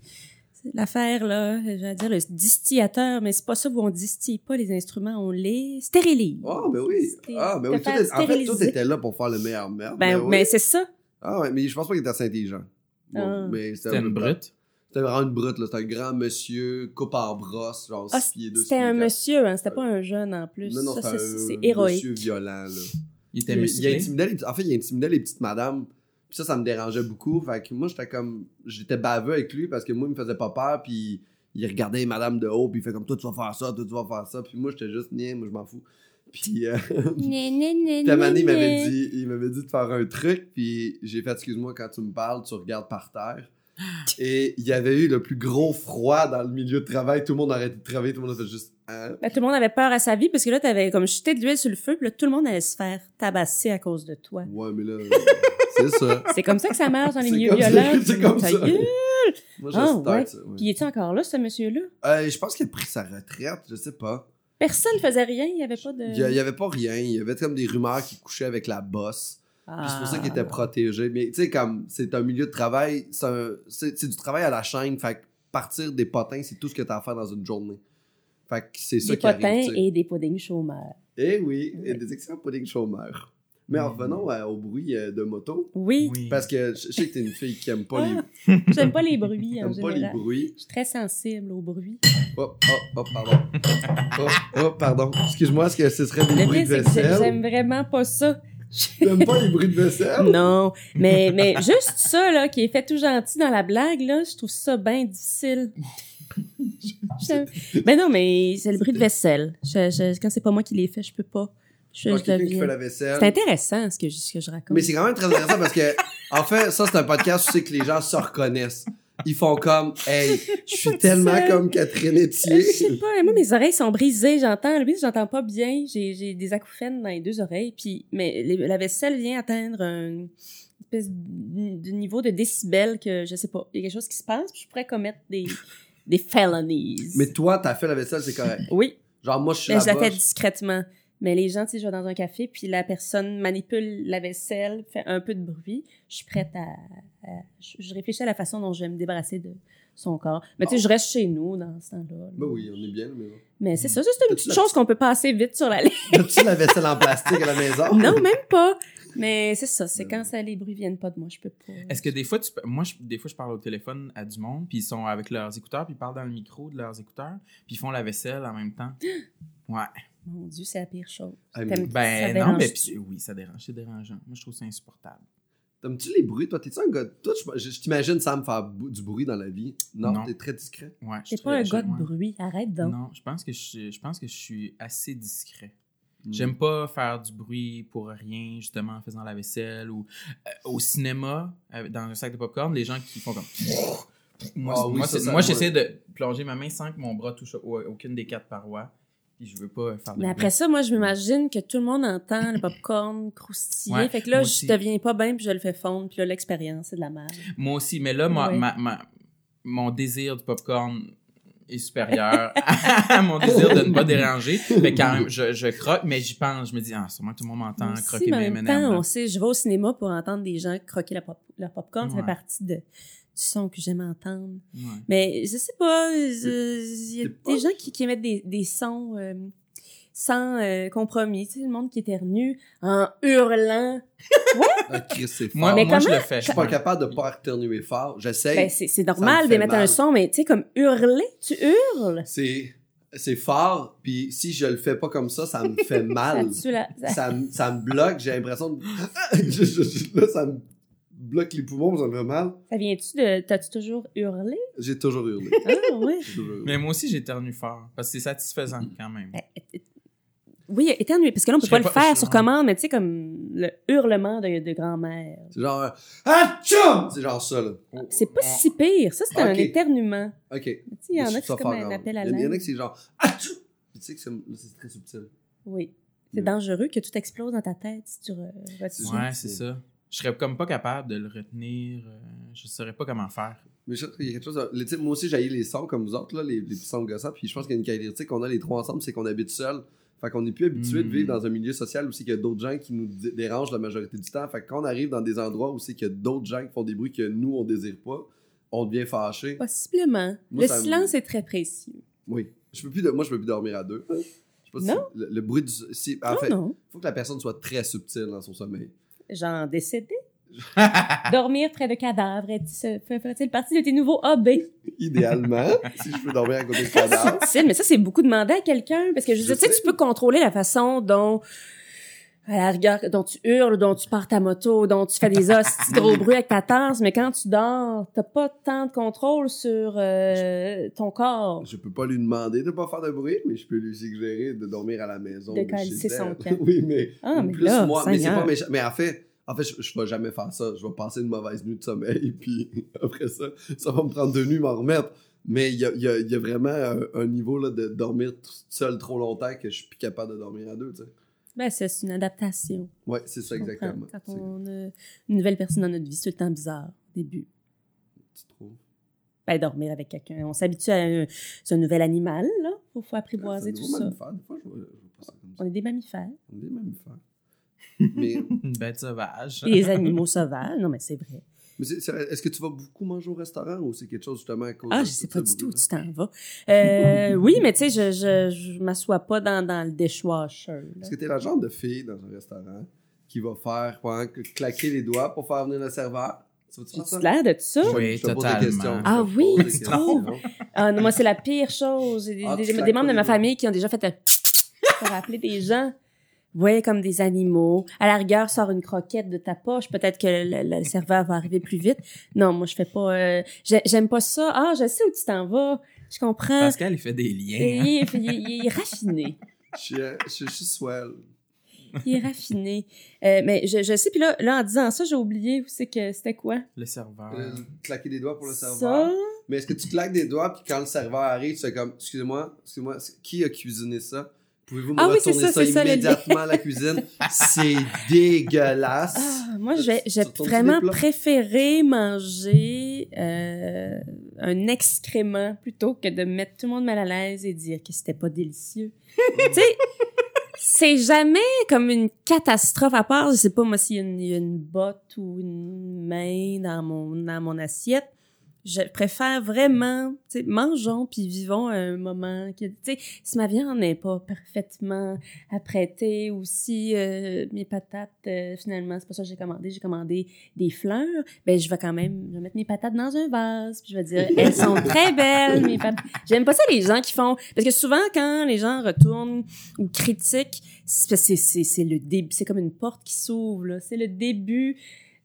l'affaire, là, j'allais dire le distillateur, mais c'est pas ça où on distille pas les instruments, on les stérilise. Ah, ben oui. Ah, ben oui. Tout est- en fait, tout était là pour faire le meilleur merde. Ben, oui. mais c'est ça. Ah, ouais, mais je pense pas qu'il était assez intelligent. Bon, Ah. mais C'était une brute. C'était vraiment une brute, là. C'était un grand monsieur, coupe en brosse, genre Ah, 6 pieds 2, c'était un monsieur, hein, c'était pas un jeune en plus. Non, non, c'est héroïque. monsieur violent, là. Il était Il, intimidait les, en fait, il intimidait les petites madames. Puis ça, ça me dérangeait beaucoup. Fait que moi, j'étais comme. J'étais baveux avec lui parce que moi, il me faisait pas peur. Puis il regardait les madames de haut. Puis il fait comme toi, tu vas faire ça, toi, tu vas faire ça. Puis moi, j'étais juste, nien, moi, je m'en fous. Puis, euh, puis à il m'avait dit, il m'avait dit de faire un truc. Puis j'ai fait, excuse-moi, quand tu me parles, tu regardes par terre. Et il y avait eu le plus gros froid dans le milieu de travail. Tout le monde a arrêté de travailler. Tout le monde a fait juste. Hein? Ben, tout le monde avait peur à sa vie parce que là, t'avais comme jeté de l'huile sur le feu, puis là, tout le monde allait se faire tabasser à cause de toi. Ouais, mais là, c'est ça. C'est comme ça que ça marche dans les C'est milieux comme ça, violents. c'est comme ça. gueule. Moi, je Ah, start ouais. ça, ouais. Puis est-tu encore là, ce monsieur-là? Euh, je pense qu'il a pris sa retraite, je sais pas. Personne faisait rien, il n'y avait pas de... Il y, a- il y avait pas rien, il y avait comme des rumeurs qu'il couchait avec la bosse. Puis c'est pour ça qu'il était Ah. protégé. Mais tu sais, comme c'est un milieu de travail, c'est un- c'est c'est du travail à la chaîne. Fait que partir des potins, c'est tout ce que t'as à faire dans une journée. Fait que c'est ça Des qui arrive. potins et des puddings chômeurs. Eh oui, et des excellents puddings chômeurs. Mais en revenons euh, au bruit euh, de moto. Oui, Oui. Parce que je je sais que t'es une fille qui aime pas, Ah, j'aime pas les bruits les, en aime pas les général. bruits. Je suis très sensible aux bruits. Oh, oh, oh, pardon. Oh, oh, pardon. Excuse-moi, est-ce que ce serait des Le bruits de vaisselle? j'aime vraiment pas ça. T'aimes pas les bruits de vaisselle? Non, mais, mais juste ça, là, qui est fait tout gentil dans la blague, là, je trouve ça bien difficile. Ben non, mais c'est le bruit de vaisselle. Je, je- quand c'est pas moi qui l'ai fait, je peux pas. Je, je deviens- fait la vaisselle. C'est intéressant ce que je, ce que je raconte. Mais c'est quand même très intéressant parce que, en fait, ça, c'est un podcast où c'est que les gens se reconnaissent. Ils font comme, hey, je suis tellement seule. comme Catherine Etier. Je sais pas, moi mes oreilles sont brisées, j'entends, le j'entends pas bien, j'ai des acouphènes dans les deux oreilles, puis mais les- la vaisselle vient atteindre un espèce de niveau de décibels que je sais pas, il y a quelque chose qui se passe, puis je pourrais commettre des des felonies. Mais toi, t'as fait la vaisselle, c'est correct. oui, Genre, moi, je suis mais je la fais discrètement. Mais les gens, tu sais, je vais dans un café, puis la personne manipule la vaisselle, fait un peu de bruit. Je suis prête à... à- je, je réfléchis à la façon dont je vais me débarrasser de son corps. Mais tu sais, je reste chez nous dans ce temps-là. Ben oui, on est bien, mais. Mais c'est ça, ça, c'est une petite la- chose qu'on peut passer vite sur la ligne. As-tu la vaisselle en plastique à la maison? non, même pas. Mais c'est ça, c'est quand ça, les bruits viennent pas de moi, je peux pas. Est-ce que des fois, tu peux- moi, je- des fois, je parle au téléphone à du monde, puis ils sont avec leurs écouteurs, puis ils parlent dans le micro de leurs écouteurs, puis ils font la vaisselle en même temps. Ouais. Mon Dieu, c'est la pire chose. Ah, mais T'aimes- ça Ben non, mais puis- oui, ça dérange, c'est dérangeant. Moi, je trouve ça insupportable. T'aimes-tu les bruits? Toi, t'es-tu un gars... Toi, je, je- t'imagine Sam faire du bruit dans la vie. Non, Non. t'es très discret. Ouais, je T'es suis pas un gars de bruit, arrête donc. Non, je pense que je, je pense que je suis assez discret. Mm. J'aime pas faire du bruit pour rien, justement en faisant la vaisselle ou euh, au cinéma, euh, dans un sac de popcorn, les gens qui font comme. Moi, Ah oui, moi, moi, moi- j'essaie de plonger ma main sans que mon bras touche au- aucune des quatre parois. Puis je veux pas faire de Mais bruit. après ça, moi, je m'imagine que tout le monde entend le popcorn croustiller. Ouais, fait que là, je deviens pas bien, puis je le fais fondre, puis là, l'expérience, c'est de la merde. Moi aussi, mais là, ma- Ouais. ma- ma- mon désir du popcorn est supérieur à mon désir de ne pas déranger. Que quand même, je, je croque, mais j'y pense. Je me dis, ah, sûrement tout le monde m'entend croquer mais mes M&M, là. on sait, je vais au cinéma pour entendre des gens croquer la pop, leur popcorn. Ça fait partie de, son que j'aime entendre. Ouais. Mais je sais pas, je- il y a des gens qui, qui émettent des, des sons euh, sans euh, compromis. Tu sais, le monde qui éternue en hurlant. Ah, Chris, c'est fort. Moi, Mais moi je le fais. Je suis pas capable de pas éternuer fort. J'essaie. Ben, c'est normal d'émettre un son, mais tu sais, comme hurler, tu hurles. C'est c'est fort, puis si je le fais pas comme ça, ça me fait mal. ça- ça, me- ça me bloque, j'ai l'impression de... Je- je- je- là, ça me bloque les poumons, ça me fait mal. Ça vient-tu de. T'as-tu toujours hurlé? J'ai toujours hurlé. Ah, ouais. Toujours hurlé. Mais moi aussi, j'éternue fort. Parce que c'est satisfaisant quand même. Oui, éternuer, parce que là, on peut pas le faire sur commande, mais tu sais, comme le hurlement de, de grand-mère. C'est genre... euh, Atchoum! C'est genre ça, là. C'est pas si pire. Ça, c'est un éternuement. OK. Tu sais, il y en a qui c'est comme un appel à même. Il y en a l'aide. qui c'est genre... Puis tu sais que c'est très subtil. Oui. C'est dangereux que tout explose dans ta tête si tu re-. Ouais, c'est ça. Je serais comme pas capable de le retenir. euh, je saurais pas comment faire. Mais je trouve qu'il y a quelque chose. de- moi aussi, j'ai les sons comme vous autres, là, les, les sons gossants. Puis je pense qu'il y a une caractéristique qu'on a les trois ensemble, c'est qu'on habite seul. Fait qu'on n'est plus habitué de vivre dans un milieu social où c'est qu'il y a d'autres gens qui nous dé- dérangent la majorité du temps. Fait que quand on arrive dans des endroits où c'est qu'il y a d'autres gens qui font des bruits que nous, on désire pas, on devient fâché. Possiblement. Moi, le me- silence est très précieux. Oui. Je peux plus de- moi, je peux plus dormir à deux. Je sais pas si Non? le, le bruit du. Si, en non, fait, non. faut que la personne soit très subtile dans son sommeil. Genre décédé. Dormir près de cadavres, ferait-il partie de tes nouveaux hobbies? Idéalement, si je peux dormir à côté de cadavre. Subtil, mais ça, c'est beaucoup demandé à quelqu'un. Parce que je, sais, sais. tu peux contrôler la façon dont, à la rigueur, dont tu hurles, dont tu pars ta moto, dont tu fais des hosties gros bruits avec ta tasse, mais quand tu dors, t'as pas tant de contrôle sur euh, ton corps. Je peux pas lui demander de pas faire de bruit, mais je peux lui suggérer de dormir à la maison. De chez calisser son camp. oui, mais, Ah, mais plus là, moi. Mais c'est pas méchant. Mais en fait, en fait, je, je vais jamais faire ça. Je vais passer une mauvaise nuit de sommeil, puis après ça, ça va me prendre deux nuits m'en remettre. Mais il y a, il y a- il y a vraiment un, un niveau là, de dormir tout seul trop longtemps que je suis plus capable de dormir à deux, tu sais. Ben, c'est une adaptation. Ouais, c'est ça exactement. Quand on a une nouvelle personne dans notre vie, c'est tout le temps bizarre, au début. Tu trouves? Ben, dormir avec quelqu'un. On s'habitue à un, nouvel animal, là. Faut, faut apprivoiser un tout nouveau ça. mammifère. Des fois, je vois, je vois pas ça comme ça. On est des mammifères. On est des mammifères. mais Une bête sauvage. Des animaux sauvages. Non, mais c'est vrai. Mais c'est- c'est- est-ce que tu vas beaucoup manger au restaurant ou c'est quelque chose justement à cause Ah, je sais pas du tout où tu t'en vas. Euh, oui, mais tu sais, je, je, je m'assois pas dans, dans le dishwasher. là. Est-ce que t'es la genre de fille dans un restaurant qui va faire pendant que claquer les doigts pour faire venir le serveur? Tu l'air de ça? Oui, je totalement. Ah oui, tu trouves? Ah, non, moi, c'est la pire chose. Des, Ah, des- tu des membres de ma famille qui ont déjà fait un pour appeler des gens. Ouais, comme des animaux. À la rigueur, sors une croquette de ta poche. Peut-être que le, le serveur va arriver plus vite. Non, moi, je fais pas... euh, j'ai- J'aime pas ça. Ah, je sais où tu t'en vas. Je comprends. Pascal, il fait des Et liens. il, est- il est- il est raffiné. Je suis, euh, je suis- je suis swell. Il est raffiné. Euh, mais je, je sais, puis là, là, en disant ça, j'ai oublié où c'est que c'était quoi? Le serveur. Euh, claquer des doigts pour le serveur. Ça, Mais est-ce que tu claques des doigts puis quand le serveur arrive, tu fais comme excusez-moi, excusez-moi, qui a cuisiné ça? Pouvez-vous me Ah oui, c'est retourner ça, ça, c'est ça, immédiatement à la cuisine? C'est dégueulasse. Ah, moi, j'ai vraiment préféré manger euh, un excrément plutôt que de mettre tout le monde mal à l'aise et dire que c'était pas délicieux. tu sais, c'est jamais comme une catastrophe à part, je sais pas moi s'il y, y a une botte ou une main dans mon dans mon assiette. Je préfère vraiment, tu sais, mangeons puis vivons un moment tu sais, si ma viande n'est pas parfaitement apprêtée ou si euh, mes patates, euh, finalement, c'est pas ça que j'ai commandé, j'ai commandé des fleurs, ben je vais quand même je vais mettre mes patates dans un vase puis je vais dire, elles sont très belles, mes patates. J'aime pas ça les gens qui font, parce que souvent quand les gens retournent ou critiquent, c'est le début, c'est comme une porte qui s'ouvre, c'est le début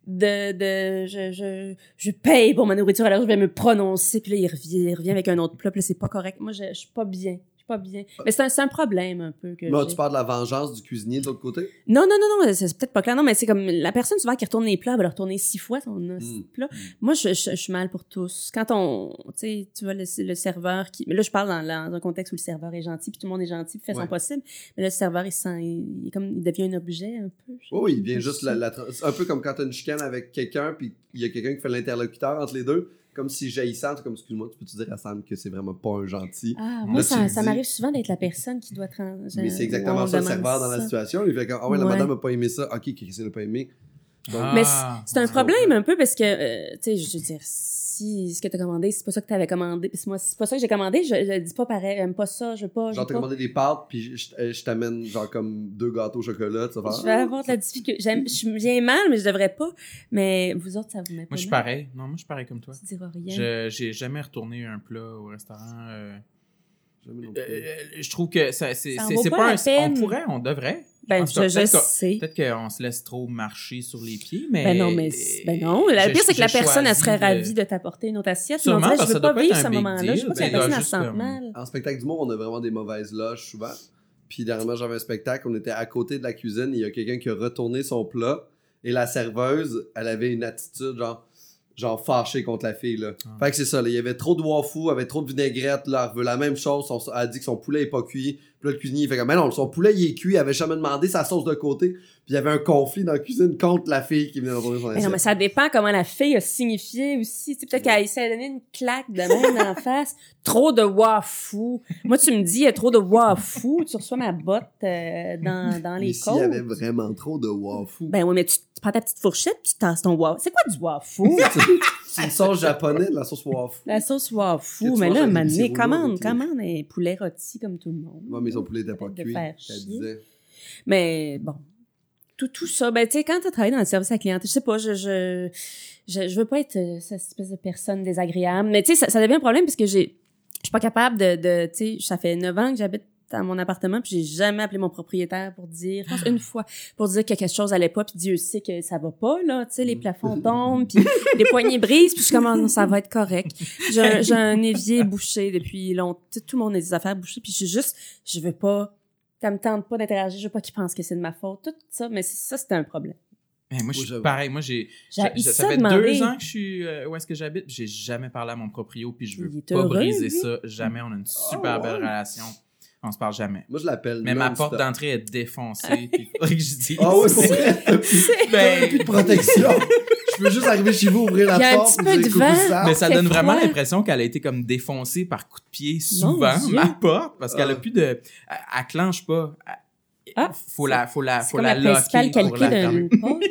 de, de je, je, je paye pour ma nourriture, alors je vais me prononcer, puis là, il revient, il revient avec un autre plat, puis c'est pas correct. Moi, je, je suis pas bien. Pas bien. Mais c'est un, c'est un problème, un peu, que j'ai. tu parles de la vengeance du cuisinier de l'autre côté? Non, non, non, non, c'est peut-être pas clair. Non, mais c'est comme la personne souvent qui retourne les plats, elle va le retourner six fois son Mm. plat. Moi, je, je, je suis mal pour tous. Quand on, tu sais, tu vois le, le serveur qui, mais là, je parle dans, dans un contexte où le serveur est gentil, puis tout le monde est gentil, puis fait Ouais. son possible. Mais là, le serveur, il se sent, il, comme, il devient un objet un peu. Oui, il vient je juste la, un peu comme quand t'as une chicane avec quelqu'un puis il y a quelqu'un qui fait l'interlocuteur entre les deux, comme si jaillissant, comme excuse-moi, tu peux-tu dire à Sam que c'est vraiment pas un gentil? Ah, moi, ça, m'arrive souvent d'être la personne qui doit trans. Mais c'est exactement ça le serveur dans la situation. Il fait comme ah ouais, la Ouais. madame a pas aimé ça. OK, qu'est-ce qu'elle a pas aimé Donc, Ah. Mais c'est- un problème un peu parce que, euh, tu sais, je veux dire, si ce que t'as commandé, c'est pas ça que t'avais commandé, puis moi, c'est pas ça que j'ai commandé, je, je dis pas pareil, j'aime pas ça, je veux pas, je genre t'as commandé des pâtes puis je, euh, t'amène genre comme deux gâteaux au chocolat, tu vas Je vais ah, avoir de la difficulté. J'aime, je viens mal, mais je devrais pas. Mais vous autres, ça vous met pas Moi, je suis pareil. Non, moi, je suis pareil comme toi. Tu diras rien. Je j'ai jamais retourné un plat au restaurant. euh, plus. Euh, je trouve que ça, c'est, Ça c'est, c'est pas un, peine. on pourrait, on devrait. Ben, En tout cas, je, je peut-être qu'on- sais. Peut-être qu'on se laisse trop marcher sur les pieds, mais. Ben non, mais ben non. Le pire, c'est que la personne, elle serait de- ravie de t'apporter une autre assiette. Mais on dirait, je veux pas vivre un ce moment-là. Je veux pas que la personne, elle se sente mal. En spectacle d'humour, on a vraiment des mauvaises loges souvent. Puis dernièrement, j'avais un spectacle, on était à côté de la cuisine, il y a quelqu'un qui a retourné son plat et la serveuse, elle avait une attitude genre genre fâchée contre la fille là. Ah. Fait que c'est ça, là, il y avait trop de y avait trop de vinaigrette là, elle veut la même chose, son- elle a dit que son poulet est pas cuit. Puis là le cuisinier il fait comme mais non, son poulet il est cuit, il avait jamais demandé sa sauce de côté. Puis il y avait un conflit dans la cuisine contre la fille qui venait de retourner son Mais non, mais ça dépend comment la fille a signifié aussi. Tu sais, peut-être qu'elle essaie de donner une claque de même en face. Trop de wafou. Moi, tu me dis, il y a trop de wafou. Tu reçois ma botte euh, dans, dans les s'il y avait côtes. vraiment trop de wafou. Ben oui, mais tu, tu prends ta petite fourchette, tu tasses ton wafou. C'est quoi du wafou? c'est une sauce japonaise, la sauce wafou. La sauce tu Mais là, rouleaux commande, commande un poulet rôti comme tout le monde. Ouais, mais son poulet était pas cuit. Mais bon, tout, tout ça, ben, tu sais, quand tu travailles dans le service à la clientèle, je sais pas, je, je, je, je veux pas être euh, cette espèce de personne désagréable, mais tu sais, ça, ça devient un problème parce que j'ai, je suis pas capable de, de tu sais, ça fait neuf ans que j'habite dans mon appartement puis j'ai jamais appelé mon propriétaire pour dire je pense une fois pour dire que quelque chose allait pas puis Dieu sait que ça va pas là tu sais les Mm. plafonds tombent puis les poignées brisent puis je suis comme Ah non ça va être correct j'ai un- évier bouché depuis longtemps tout le monde a des affaires bouchées puis je suis juste je veux pas ça me tente pas d'interagir, je veux pas qu'ils pensent que c'est de ma faute, tout ça, mais ça, c'était un problème. Mais moi, je suis pareil. Moi, j'ai. Ça, fait demander. deux ans que je suis euh, où est-ce que j'habite. J'ai jamais parlé à mon proprio, puis je veux pas heureux, briser lui. ça. Jamais. On a une super Ah, ouais. belle relation. On se parle jamais. Moi, je l'appelle. Mais ma porte d'entrée est défoncée. puis il faudrait que je dise. Ah ouais, pour vrai? Ben, plus de protection. je peux juste arriver chez vous, ouvrir la Il y a un porte, petit peu de vent. ça. mais ça c'est donne vraiment l'impression qu'elle a été comme défoncée par coup de pied souvent, ma porte, parce qu'elle a Ah. plus de. Elle, elle clenche pas. Ah, faut la, faut la, C'est faut la locker pour la d'une fermer. porte.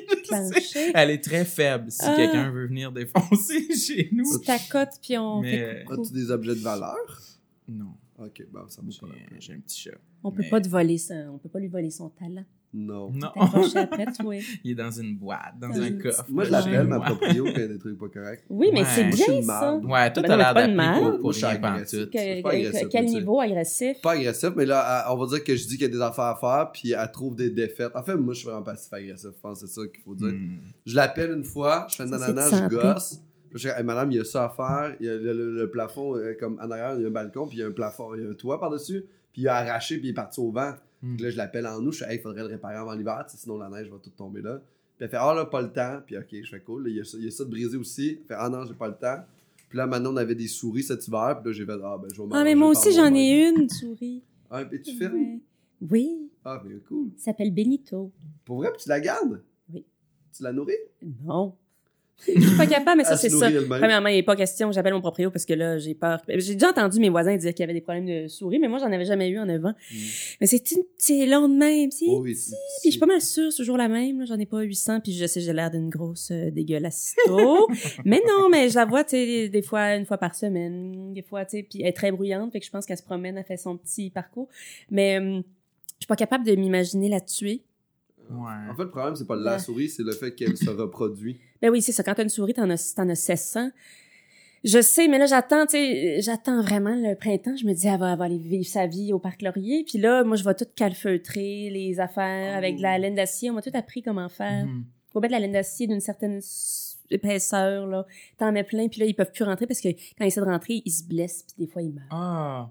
Elle est très faible si Ah. quelqu'un veut venir défoncer chez nous. Tu t'accotes, puis on Mais- coucou. As-tu des objets de valeur? Non, Ok, bon, ça vaut pas la j'ai peine. j'ai un petit chat. On peut mais- pas te voler ça, on peut pas lui voler son talent. Non. Non, après, toi. il est dans une boîte, dans Dans un coffre. Moi, je l'appelle ma proprio quand il y a des trucs pas corrects. Oui, mais Ouais. c'est bien, ça. Ouais, toi, t'as l'air mal. pour, rien agressif. pantoute. Agressif, quel niveau agressif? Pas agressif, mais là, on va dire que je dis qu'il y a des affaires à faire, puis elle trouve des défaites. En fait, moi, je suis vraiment passif-agressif. Je pense que c'est ça qu'il faut dire. Hmm. Je l'appelle une fois, je fais nanana, je gosse. Je dis, Hey, madame, il y a ça à faire. Il y a le, le- le plafond, euh, comme en arrière, il y a un balcon, puis il y a un plafond, il y a un toit par-dessus. Puis il a arraché, puis il est parti au vent. Hmm. Puis là, je l'appelle en nous. Je hey, il faudrait le réparer avant l'hiver, sinon la neige va tout tomber là. Puis elle fait, ah là, pas le temps. Puis ok, je fais cool. Là, il, y a ça, il y a ça de brisé aussi. Elle fait, ah non, j'ai pas le temps. Puis là, maintenant, on avait des souris cet hiver. Puis là, j'ai fait, ah ben, je vais Ah, mais moi aussi, j'en ai une, souris. Ah, puis tu filmes? Ouais. Oui, Ah, mais cool. il s'appelle Benito. Pour vrai, puis tu la gardes? Oui. Tu la nourris? Non. Je suis pas capable, mais ça, c'est ça. Premièrement, il n'est pas question que j'appelle mon proprio parce que là, j'ai peur. J'ai déjà entendu mes voisins dire qu'il y avait des problèmes de souris, mais moi, j'en avais jamais eu en 9 ans. Mm. Mais c'est une- c'est long de même, si. Oh, oui, Puis je suis pas mal sûre, c'est toujours la même. J'en ai pas 800, puis je sais, j'ai l'air d'une grosse euh, dégueulassito. mais non, mais je la vois, tu sais, des fois, une fois par semaine, des fois, tu sais, puis elle est très bruyante, fait que je pense qu'elle se promène, elle fait son petit parcours. Mais hum, je suis pas capable de m'imaginer la tuer. Ouais. En fait, le problème, c'est pas la Ouais. souris, c'est le fait qu'elle se reproduit. Ben oui, c'est ça. Quand t'as une souris, t'en as, t'en as 700. Je sais, mais là, j'attends, tu sais, j'attends vraiment le printemps. Je me dis, elle va, elle va aller vivre sa vie au parc Laurier. Puis là, moi, je vais tout calfeutrer, les affaires, Oh. avec de la laine d'acier. On m'a tout appris comment faire. Mhm. Faut mettre de la laine d'acier d'une certaine épaisseur, là. T'en mets plein, puis là, ils peuvent plus rentrer parce que quand ils essaient de rentrer, ils se blessent, puis des fois, ils meurent. Ah.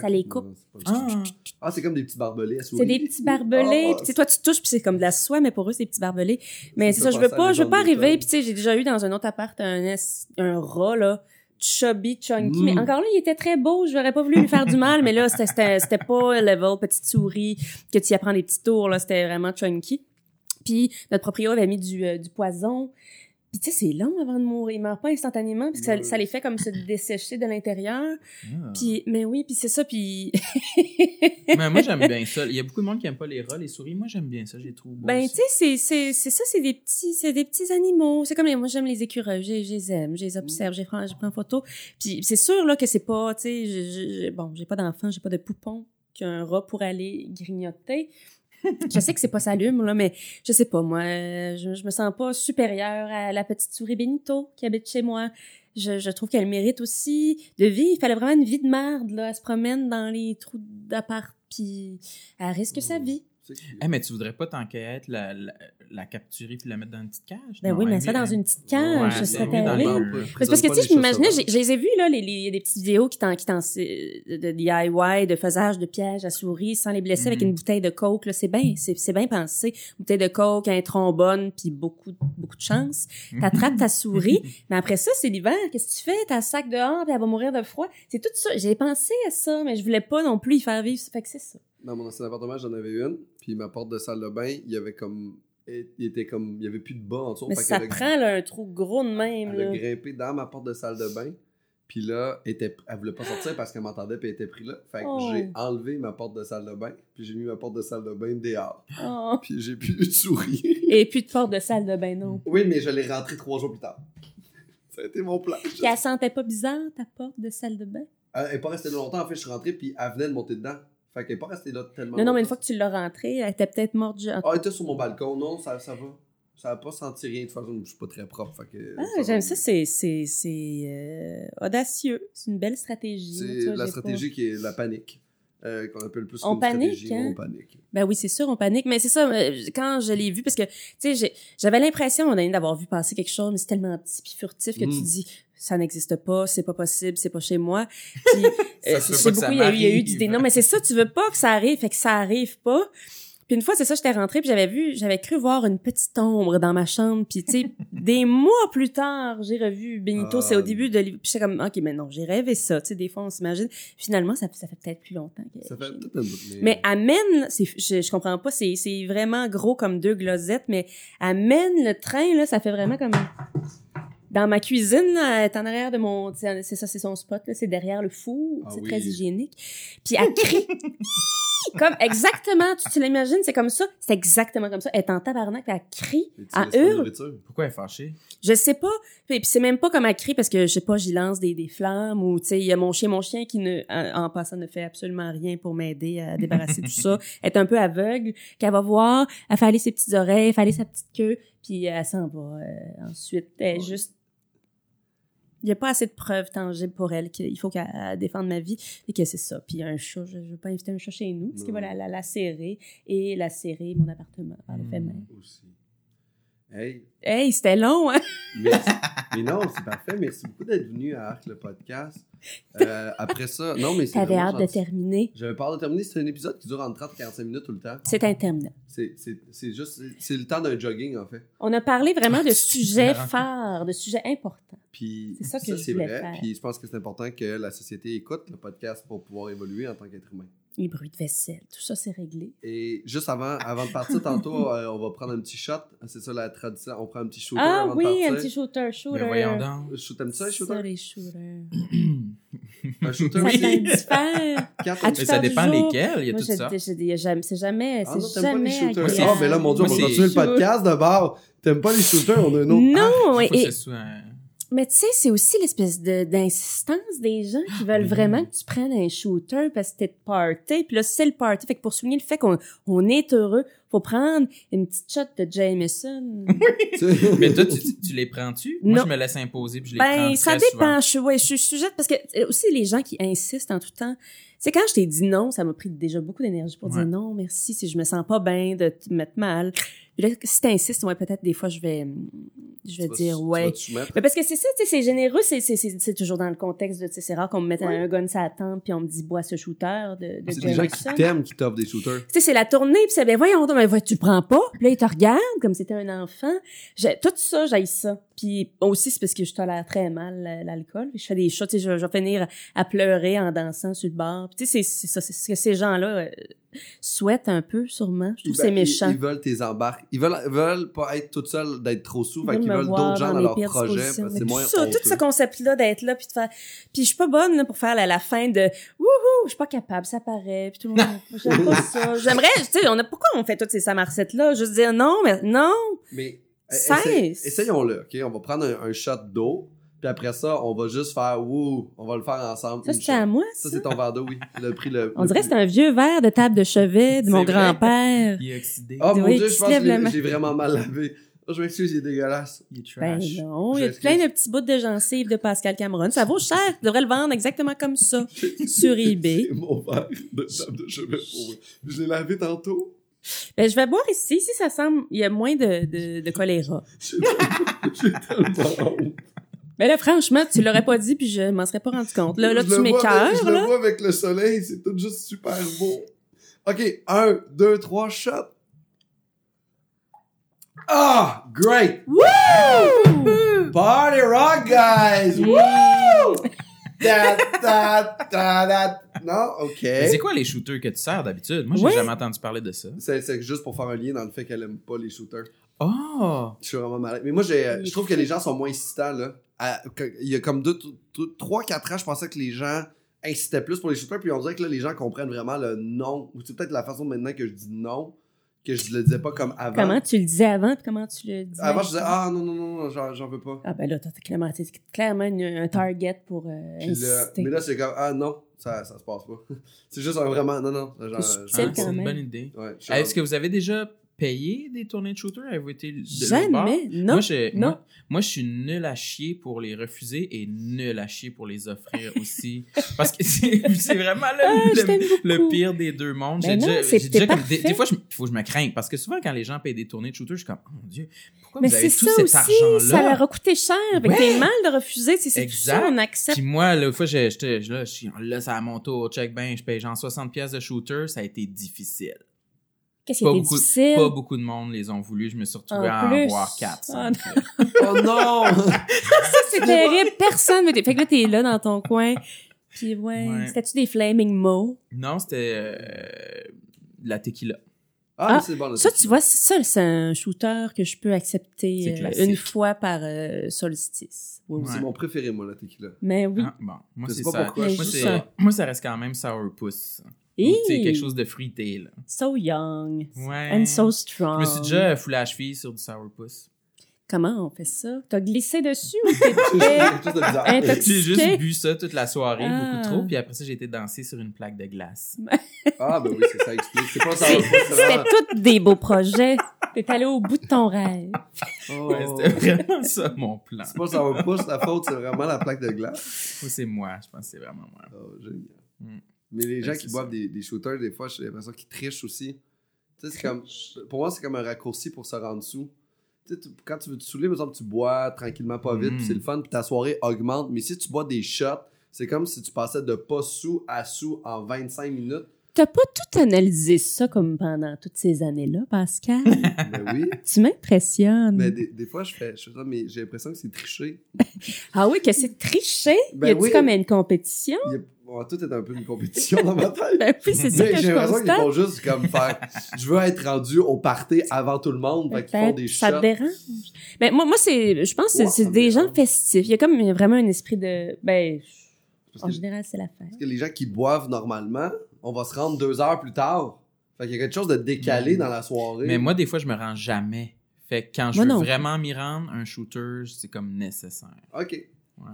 Ça les coupe. Ah. Ah, c'est comme des petits barbelés à souris. C'est des petits barbelés. Ah, puis tu sais, toi, tu touches, puis c'est comme de la soie, mais pour eux, c'est des petits barbelés. Mais c'est ça, je veux pas, je veux pas arriver. Puis tu sais, j'ai déjà eu dans un autre appart un, un rat, là, chubby, chunky. Mm. Mais encore là, il était très beau. J'aurais pas voulu lui faire du mal, mais là, c'était- c'était c'était pas level petite souris que tu y apprends des petits tours, là. C'était vraiment chunky. Puis notre proprio avait mis du, euh, du poison. Puis tu sais, c'est long avant de mourir. Il meurt pas instantanément parce que ça, les fait comme se dessécher de l'intérieur. Ah. Puis, mais oui, puis c'est ça. Puis Mais moi, j'aime bien ça. Il y a beaucoup de monde qui aime pas les rats, les souris. Moi, j'aime bien ça. J'ai trouvé beau Ben, tu sais, c'est, ça, c'est des petits, c'est des petits animaux. C'est comme les, moi, j'aime les écureuils, je, les aime, je les observe, je prends, prends en photo. Puis c'est sûr, là, que c'est pas, tu sais, bon, j'ai pas d'enfant, j'ai pas de poupon qu'un rat pour aller grignoter. Je sais que c'est pas s'allume, là, mais je sais pas, moi, euh, je, me sens pas supérieure à la petite souris Benito qui habite chez moi. Je, je trouve qu'elle mérite aussi de vivre. Il fallait vraiment une vie de merde, là. Elle se promène dans les trous d'appart, puis elle risque sa vie. Sais, Eh, mais tu voudrais pas tant qu'à être la, la, la capturer puis la mettre dans une petite cage? Ben Non, oui, mais ça dans une petite cage, Ouais, ce serait terrible. c'est parce que, tu sais, je m'imaginais, j'ai- je les ai vus, là, les, les, il y a des petites vidéos qui t'en, qui t'en, de, DIY, de faisage de pièges à souris sans les blesser avec Mhm. une bouteille de coke, là. C'est bien, c'est, c'est bien pensé. Bouteille de coke, un trombone, puis beaucoup, beaucoup de chance. T'attrapes ta souris, mais après ça, c'est l'hiver. Qu'est-ce que tu fais? T'as sac dehors, puis elle va mourir de froid. C'est tout ça. J'ai pensé à ça, mais je voulais pas non plus y faire vivre. Fait que c'est ça. Dans mon ancien appartement, j'en avais une. Puis ma porte de salle de bain, il y avait comme. Il était comme. Il y avait plus de bas en dessous. Mais ça prend, là, un trou gros de même, Elle a là. grimpé dans ma porte de salle de bain. Puis là, elle, était, elle voulait pas sortir parce qu'elle m'entendait puis elle était prise là. Fait que Oh. j'ai enlevé ma porte de salle de bain. Puis j'ai mis ma porte de salle de bain dehors. Oh. Puis j'ai plus de souris. Et puis de porte de salle de bain, non. oui, mais je l'ai rentré trois jours plus tard. Ça a été mon plan. Puis elle sentait pas bizarre, ta porte de salle de bain? Euh, Elle est pas restée longtemps. En fait, je suis rentré puis elle venait de monter dedans. Fait qu'elle est pas restée là tellement Non, non, mais une fois que tu l'as rentrée, elle était peut-être morte. Ah, elle était sur mon balcon. Non, ça, ça va. Ça n'a pas senti rien. De toute façon, je suis pas très propre. Fait que, Ah, j'aime ça, c'est, c'est, c'est euh, audacieux. C'est une belle stratégie. C'est la stratégie qui est la panique. euh, qu'on appelle plus On panique, hein? On panique. Ben oui, c'est sûr, on panique. Mais c'est ça, euh, quand je l'ai vu, parce que, tu sais, j'avais l'impression, donné, d'avoir vu passer quelque chose, mais c'est tellement petit puis furtif que tu Mm. dis, ça n'existe pas, c'est pas possible, c'est pas chez moi. Puis, euh, que beaucoup, ça il y, a eu, il y a eu Non, mais c'est ça, tu veux pas que ça arrive, fait que ça arrive pas. Puis une fois, c'est ça, j'étais rentrée, puis j'avais vu, j'avais cru voir une petite ombre dans ma chambre, puis tu sais, des mois plus tard, j'ai revu Benito, Ah. c'est au début de puis j'étais comme, ok, mais non, j'ai rêvé ça, tu sais, des fois, on s'imagine. Finalement, ça, ça fait peut-être plus longtemps que Ça fait peut-être un bout, mais... mais amène, c'est, je, je comprends pas, c'est, c'est vraiment gros comme deux glosettes, mais amène le train, là, ça fait vraiment comme... Dans ma cuisine, là, elle est en arrière de mon... C'est c'est ça, c'est son spot, là, c'est derrière le four, Ah c'est oui. très hygiénique. Puis elle crie, comme exactement, tu, tu l'imagines, c'est comme ça, c'est exactement comme ça. Elle est en tabarnak, puis elle crie, elle hurle. Pourquoi elle est fâchée? Je sais pas. Puis, puis c'est même pas comme elle crie parce que je sais pas, j'y lance des, des flammes ou tu sais, il y a mon chien, mon chien qui ne, en, en passant ne fait absolument rien pour m'aider à débarrasser tout ça. Elle est un peu aveugle, qu'elle va voir, elle fait aller ses petites oreilles, elle fait aller sa petite queue, puis elle s'en va. euh, ensuite, elle est Ouais. juste. Il y a pas assez de preuves tangibles pour elle qu'il faut qu'elle elle défende ma vie et que c'est ça. Puis un chat, je, je veux pas inviter un chat chez nous parce qu'il va la, la, la serrer et la serrer mon appartement par le fait même. Aussi. Hey, Hey, c'était long, hein? mais, mais non, c'est parfait. Merci beaucoup d'être venu à Arc, le podcast. Euh, après ça, non, mais c'est T'avais hâte de terminer. J'avais pas hâte de terminer. C'est un épisode qui dure entre 30 et 45 minutes tout le temps. C'est interminable. C'est c'est- c'est juste... c'est- le temps d'un jogging, en fait. On a parlé vraiment de sujets phares, de sujets importants. Puis C'est ça que je c'est voulais vrai. faire. Puis je pense que c'est important que la société écoute le podcast pour pouvoir évoluer en tant qu'être humain. Les bruits de vaisselle, tout ça, c'est réglé. Et juste avant, avant de partir, tantôt, euh, on va prendre un petit shot. C'est ça la tradition. On prend un petit shooter Ah avant oui, de partir. un petit shooter, shooter. Mais voyons donc. Shoot, T'aimes ça, un Ça, shooter? les shooters. Un shooter Ça aussi? À Mais ça dépend lesquels, il y a Moi, tout je- ça. je- je- jamais- c'est jamais, Ah non, c'est t'aimes pas les jamais shooters. agréable. Ah, ben là, mon Dieu, on Moi, va c'est- continuer le podcast de bord. T'aimes pas les shooters? On a un autre. Non, et, mais tu sais, c'est aussi l'espèce de, d'insistance des gens qui veulent Oui. vraiment que tu prennes un shooter parce que t'es de party. Puis là, c'est le party. Fait que pour souligner le fait qu'on on est heureux, faut prendre une petite shot de Jameson. Mais toi, tu, tu- tu les prends-tu? Moi, Non. je me laisse imposer puis je les prends Ben, ça dépend. souvent. Je suis, ouais, je suis sujette parce que euh, aussi les gens qui insistent en tout temps. C'est quand je t'ai dit non, ça m'a pris déjà beaucoup d'énergie pour Ouais. dire non, merci, si je me sens pas bien de te mettre mal. Puis là, si t'insistes, ouais, peut-être des fois je vais, hum, je vais Tu vas- dire tu ouais. vas te soumettre. Mais parce que c'est ça, tu sais, c'est généreux, c'est, c'est, c'est, c'est toujours dans le contexte de, tu sais, c'est rare qu'on me mette un gun sur la tempe puis on me dit bois ce shooter de, de C'est des gens qui t'aiment qui t'offrent des shooters. Tu sais, c'est la tournée, puis c'est, ben voyons donc, mais va- tu le prends pas. Puis là, il te regarde comme si c'était un enfant. J'ai- tout ça, j'aille ça. Puis aussi, c'est parce que je tolère très mal la- l'alcool. Je fais des shots, tu sais, je, je vais finir à pleurer en dansant sur le bar. Puis tu sais, c'est, c'est ça, c'est ce que ces gens-là euh, souhaitent un peu, sûrement. Je trouve Ben, c'est ils- méchant. Ils, veulent tes embarques. Ils veulent, ils veulent pas être toutes seules, d'être trop sous. Fait Ils qu'ils veulent d'autres gens dans leur projet. c'est moins tout ça, tout ce concept-là d'être là puis de faire puis je suis pas bonne là, pour faire la, la fin de wouhou je suis pas capable ça paraît puis tout le monde j'aime pas ça j'aimerais tu sais on a pourquoi on fait toutes ces samarcettes là juste dire non mais non Mais euh, Cesse. essaye- essayons-le, OK? On va prendre un, un shot d'eau, puis après ça, on va juste faire « Wouh! » On va le faire ensemble. ça c'était à moi Ça, ça, c'est ton verre d'eau, oui. Le prix, le, on le dirait que c'est un vieux verre de table de chevet de C'est mon grand-père Il est oxydé. Ah, mon Oui, Dieu, je se pense que j'ai- vraiment mal lavé. Oh, je m'excuse, il est dégueulasse. Il est Ben trash. non, il y a plein de petits bouts de gencives de Pascal Cameron. Ça vaut cher. Tu devrais le vendre exactement comme ça sur eBay. C'est mon verre de table de chevet pour. Je l'ai lavé tantôt. Ben, je vais boire ici. Ici, ça semble, il y a moins de, de, de choléra. J'ai tellement honte. Mais là, franchement, tu l'aurais pas dit, puis je m'en serais pas rendu compte. Là, là Je tu le m'écœures, Je le là. vois avec le soleil, c'est tout juste super beau. Ok, un, deux, trois, shot. Ah, great! Woo! Party rock, guys! Woo! Da, da, da, da. Non, ok. Mais c'est quoi les shooters que tu sers d'habitude? Moi, j'ai jamais entendu parler de ça. C'est c'est juste pour faire un lien dans le fait qu'elle aime pas les shooters. Oh! Je suis vraiment malade. Mais moi, j'ai, je trouve que les gens sont moins incitants, là. À- que- il y a comme deux, deux- trois, quatre ans, je pensais que les gens incitaient plus pour les shooters, puis on dirait que là, les gens comprennent vraiment le non. Ou c'est peut-être la façon maintenant que je dis non, que je le disais pas comme avant. Comment tu le disais avant, puis comment tu le disais? Avant, je disais, ah non, non, non, j'en, veux pas. Ah, ben là, t'as clairement, clairement une- un target pour euh, mais là, c'est comme, ah non, ça, ça se passe pas. c'est juste un vraiment, non, non. Genre, C'est genre- Ah, c'est quand une même. bonne idée. ouais, je suis Est-ce que vous avez déjà payé des tournées de shooter? Avez-vous été de? Jamais. Non. Moi, je, non. Moi, moi, je suis nul à chier pour les refuser et nul à chier pour les offrir aussi. Parce que c'est vraiment le, Ah, le- le pire des deux mondes. Ben non, déjà, déjà comme- des, fois, il faut que je me craigne. Parce que souvent, quand les gens payent des tournées de shooter, je suis comme, oh mon Dieu, pourquoi Mais vous avez c'est tout ça cet aussi, ça argent-là? leur a coûté cher. Ouais. t'es mal de refuser. C'est tout ça, on accepte. Puis moi, l'autre fois, j'étais là, je suis là, ça à mon tour, check ben, je paye genre 60 pièces de shooter, ça a été difficile. Qu'est-ce qui Pas était beaucoup, difficile? pas beaucoup de monde les ont voulu, je me suis retrouvé En à en voir 4. Ah, Oh non! Ça, c'est terrible. Personne veut. Fait que là, t'es là dans ton coin. Puis ouais, Ouais. c'était-tu des flaming mots? non, c'était euh, la tequila. Ah, Ah, c'est bon. là, Ça, tu vois, c'est- ça, c'est un shooter que je peux accepter euh, une fois par euh, solstice. Oui, oui. C'est Ouais. mon préféré, moi, la tequila. Mais oui. Ah, bon, moi Je c'est sais pas ça. pourquoi, ça. moi, ça reste quand même sourpuss. C'est quelque chose de fruité là. So young. Ouais. And so Je strong. me suis déjà foulé à la cheville sur du sourpuss. Comment on fait ça? T'as glissé dessus ou C'est t'étais... Intoxiqué? J'ai juste bu ça toute la soirée, Ah. beaucoup trop, puis après ça j'ai été danser sur une plaque de glace. Ah, ben oui, c'est ça explique. C'est pas ça. C'est- c'est C'était tous des beaux projets. T'es allé au bout de ton rêve. Oh. Ouais, c'était vraiment ça mon plan. C'est pas ça va pas, la faute, c'est vraiment la plaque de glace. C'est moi, je pense que c'est vraiment moi. Oh, génial. Mm. Mais les gens qui boivent des, des shooters, des fois, j'ai l'impression qu'ils trichent aussi. Tu sais, c'est comme. Pour moi, c'est comme un raccourci pour se rendre sous. Tu quand tu veux te saouler, par exemple, tu bois tranquillement, pas vite, Mm. puis c'est le fun, puis ta soirée augmente. Mais si tu bois des shots, c'est comme si tu passais de pas sous à sous en 25 minutes. T'as pas tout analysé ça comme pendant toutes ces années-là, Pascal? Ben oui. tu m'impressionnes. Mais des, des fois, je fais, je fais ça, mais j'ai l'impression que c'est triché. Ah oui, que c'est triché? Ben y a-tu oui. comme une compétition? Il y a- bon, tout est un peu une compétition dans ma tête. Ben oui, c'est ça Mais que j'ai l'impression qu'ils font juste comme faire. Je veux être rendu au party avant tout le monde. Fait qu'ils font des ça te shots. dérange. Ben, moi, moi c'est, je pense que c'est des gens festifs. Il y a comme vraiment un esprit de, ben, Parce en que, général, c'est la fête. parce que les gens qui boivent normalement, on va se rendre deux heures plus tard. Fait qu'il y a quelque chose de décalé Mm. dans la soirée. Mais moi, des fois, je me rends jamais. Fait que quand je veux non. vraiment m'y rendre, un shooter, c'est comme nécessaire. Ok. Ouais.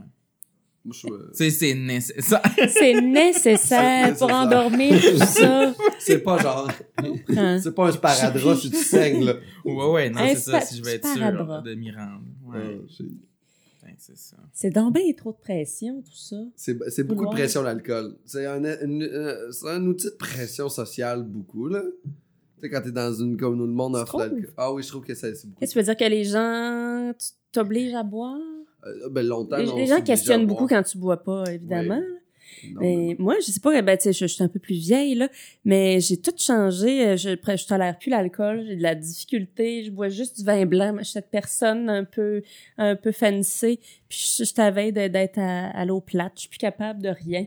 Euh, c'est nécessaire. C'est nécessaire pour endormir tout ça. C'est pas genre. Hein? c'est pas un sparadrap si tu saignes, là. ouais, ouais, non, c'est ça, si je veux être sûr de m'y rendre. Ouais, c'est- putain, c'est ça. C'est donc bien trop de pression, tout ça. c'est c'est beaucoup de pression, l'alcool. C'est un, une- euh, c'est un outil de pression sociale, beaucoup, là. Tu sais, quand t'es dans une comme où le monde offre l'alcool. Ah oui, je trouve que c'est c'est beaucoup. Tu veux dire que les gens tu t'obliges à boire? Euh, ben, longtemps. Les, non, les on gens questionnent beaucoup quand tu bois pas, évidemment. Non, Mais mais- moi, je sais pas, ben, je, je suis un peu plus vieille, là, mais j'ai tout changé. Euh, Je, je, tolère plus l'alcool, j'ai de la difficulté, je bois juste du vin blanc. Je suis cette personne un peu, un peu fancy. Puis je, je t'avais d'être à, à l'eau plate. Je suis plus capable de rien.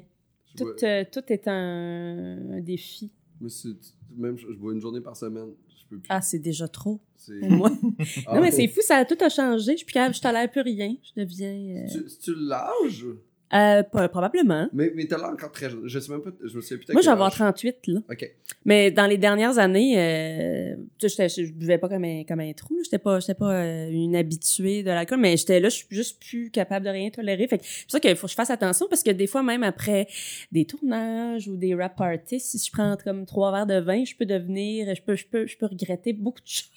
Tout, euh, tout est un, un défi. c'est- même, je bois une journée par semaine. Je peux plus. Ah, c'est déjà trop pour moi. Ah, non, mais c'est fou, ça a tout a changé. Je suis plus capable, je tolère plus rien. Je deviens... euh, Tu, tu l'âge? Euh, pas- probablement. Mais, mais t'as l'air encore très jeune. Je sais même pas, je me souviens plus. Moi, quel j'en vais âge. 38, là. Ok. Mais dans les dernières années, euh, tu sais, je buvais pas comme un, comme un trou. là. J'étais pas, j'étais pas euh, une habituée de l'alcool, mais j'étais là, je suis juste plus capable de rien tolérer. Fait que c'est pour ça qu'il faut que je fasse attention parce que des fois, même après des tournages ou des rap parties, si je prends comme trois verres de vin, je peux devenir, je peux, je peux, je peux regretter beaucoup de choses.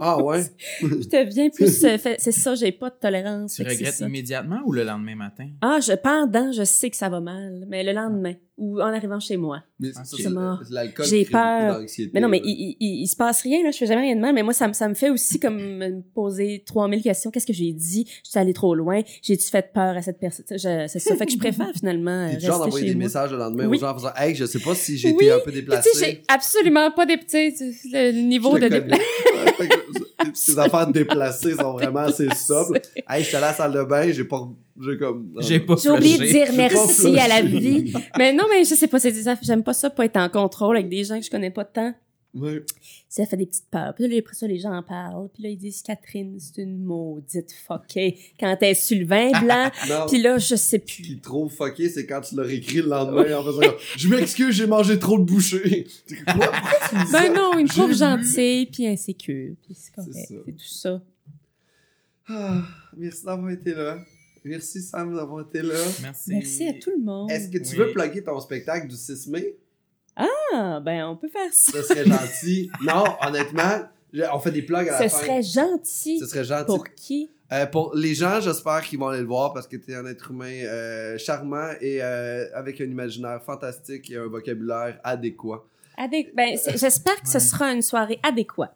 Ah ouais? je deviens plus, euh, c'est ça, j'ai pas de tolérance. Tu regrettes immédiatement ou le lendemain matin? Ah, je, pendant, je sais que ça va mal, mais le lendemain ou en arrivant chez moi. Mais C'est l'alcool J'ai peur. Mais non, mais il, il, il, il se passe rien, là. Je fais jamais rien de mal, mais moi, ça, me- ça me fait aussi comme me poser 3000 questions. Qu'est-ce que j'ai dit? Je suis allée trop loin? J'ai-tu fait peur à cette personne? C'est ça. Fait que je préfère finalement T'es genre d'envoyer des moi. messages le lendemain Oui. aux gens en faisant Hey, je sais pas si j'ai Oui, été un peu déplacé. Tu sais, j'ai absolument pas des petits, le niveau Je de déplacement. Ces affaires déplacées sont vraiment assez sobres. Hey, je suis allé à la salle de bain, j'ai pas. J'ai comme. J'ai pas J'ai oublié de dire merci à la vie. Mais non, mais je sais pas, c'est j'aime pas ça, pas être en contrôle avec des gens que je connais pas tant. Ouais. Ça fait des petites peurs. Puis là, après ça, les gens en parlent. Puis là, ils disent Catherine, c'est une maudite fuckée. Quand elle est sur le vin blanc. Non. Puis là, je sais Ce plus. qui est trop fucké, c'est quand tu leur écris le lendemain en faisant Je m'excuse, j'ai mangé trop de bouchées. Quoi? Ben non, il me trouve gentille puis insécure. Puis c'est correct. C'est tout ça. Ah, merci d'avoir été là. Merci Sam d'avoir été là. Merci. Merci à tout le monde. Est-ce que tu Oui. veux plugger ton spectacle du 6 mai? Ah, ben on peut faire ça. Ça serait gentil. non, honnêtement, on fait des plugs à la Ce fin. serait gentil. Ce serait gentil. Pour qui? Euh, pour les gens, j'espère qu'ils vont aller le voir parce que tu es un être humain euh, charmant et euh, avec un imaginaire fantastique et un vocabulaire adéquat. Adé- Ben, j'espère que ce sera une soirée adéquate.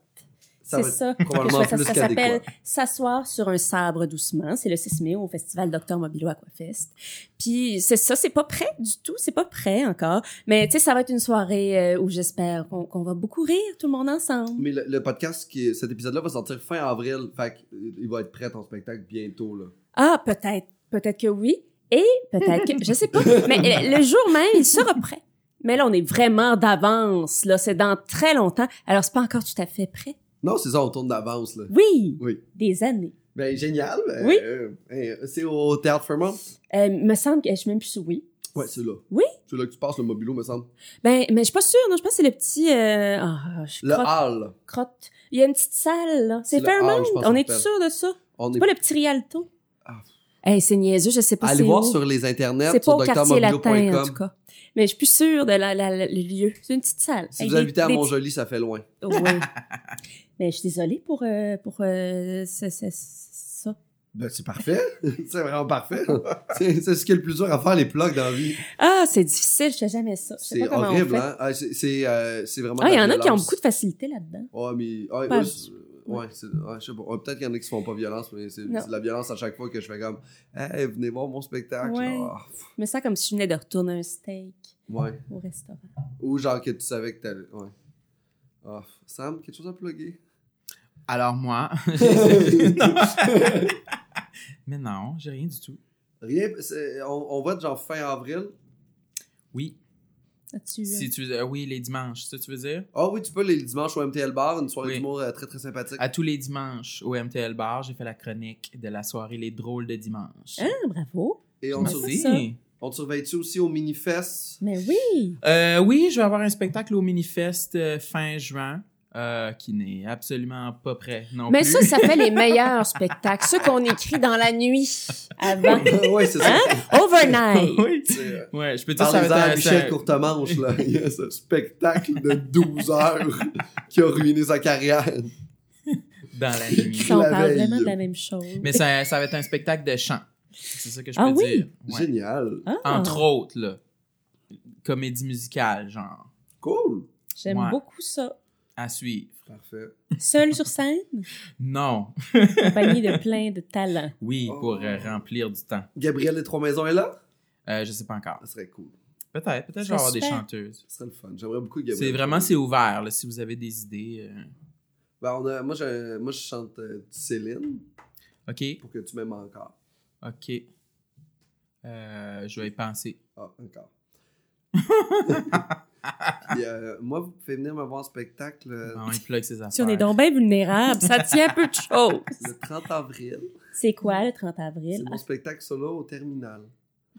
C'est ça. probablement ça, plus ça qu'adéquat. s'appelle S'asseoir sur un sabre doucement. C'est le 6 mai au festival Docteur Mobilo Aquafest. Puis c'est ça, c'est pas prêt du tout, c'est pas prêt encore. Mais tu sais, ça va être une soirée euh, où j'espère qu'on va beaucoup rire tout le monde ensemble. Mais le, le podcast, qui cet épisode-là va sortir fin avril. Fait qu'il va être prêt ton spectacle bientôt. Là. Ah, peut-être, peut-être que oui. Et peut-être que, je sais pas. Mais euh, le jour même, il sera prêt. Mais là, on est vraiment d'avance. Là, c'est dans très longtemps. Alors, c'est pas encore tout à fait prêt. Non, c'est ça, on tourne d'avance. là. Oui, Oui. des années. Ben, génial. Euh, Oui. euh, euh, c'est au Théâtre Fairmont? Euh, me semble que je suis même plus sûre, oui. Ouais, c'est là. Oui? C'est là que tu passes le mobilo, me semble. Ben, mais je suis pas sûre. Non, je pense que c'est le petit. Euh... Ah, je Le crotte, hall. crotte. Il y a une petite salle là. C'est Fairmont? On est sûr de ça? On est... pas le petit Rialto? Ah. Hey, c'est niaiseux. Je sais pas. Allez c'est voir où. sur les internets, C'est sur latin en tout cas. Mais je suis plus sûre de la, la- la- le lieu. C'est une petite salle. Si vous des- habitez à des Montjoli, ça fait loin. Oui. Mais je suis désolée pour euh, pour euh, ça. Ben, c'est parfait. c'est vraiment parfait. c'est ce qui est le plus dur à faire, les plugs dans la vie. Ah, c'est difficile. Je fais jamais ça. C'est horrible, hein? Ah, c'est c'est, euh, c'est vraiment. Ah, il y en a qui ont beaucoup de facilité là-dedans. Ouais, mais. Pas ouais, ouais, je sais pas. Ouais, Peut-être qu'il y en a qui se font pas violence, mais c'est Non. de la violence à chaque fois que je fais comme. Hey, venez voir mon spectacle. Ouais. me sens comme si je venais de retourner un steak ouais. au restaurant. Ou genre que tu savais que t'allais. Ouais. Ah, Sam, quelque chose à plugger? Alors moi... Mais non, j'ai rien du tout. Rien, on va être genre fin avril. Oui. As-tu, euh, Si tu euh, oui, les dimanches, c'est ça que tu veux dire? Ah oui, tu peux les dimanches au MTL Bar, une soirée Oui. d'humour euh, très très sympathique. À tous les dimanches au MTL Bar, j'ai fait la chronique de la soirée Les Drôles de Dimanche. Ah, bravo. Et on, surveille, on te surveille-tu aussi au Minifest? Mais oui. Euh, oui, je vais avoir un spectacle au Minifest euh, fin juin, euh, qui n'est absolument pas prêt non Mais plus. ça, ça fait les meilleurs spectacles. Ceux qu'on écrit dans la nuit avant. ouais, c'est ça. Overnight. oui. Euh, Ouais, je peux dire ça à Michel Courtemanche, là. Il y a ce spectacle de 12 heures qui a ruiné sa carrière. dans la nuit. Ça, on parle veille. vraiment de la même chose. Mais ça, ça va être un spectacle de chant. C'est ça que je peux Ah oui? dire. Ouais. Génial. Ah, Entre autres, là. Comédie musicale, genre. Cool. J'aime Ouais. beaucoup ça. À suivre. Parfait. Seul sur scène, Non. accompagné de plein de talents. Oui, Oh. pour euh, remplir du temps. Gabriel des Trois Maisons est là? Euh, je sais pas encore. Ça serait cool. Peut-être. Peut-être que je vais avoir des chanteuses. Ça serait le fun. J'aimerais beaucoup Gabriel. C'est vraiment, c'est ouvert, là, si vous avez des idées. euh, Ben, on a- moi, je, moi, je chante euh, Céline OK. pour que tu m'aimes encore. OK. Euh, je vais y penser. Ah, encore. Puis, euh, moi, vous pouvez venir me voir en spectacle euh, Non, il plug ses affaires. Si on est donc bien vulnérable, ça tient peu de choses. le 30 avril. C'est quoi le 30 C'est avril? mon spectacle solo au terminal.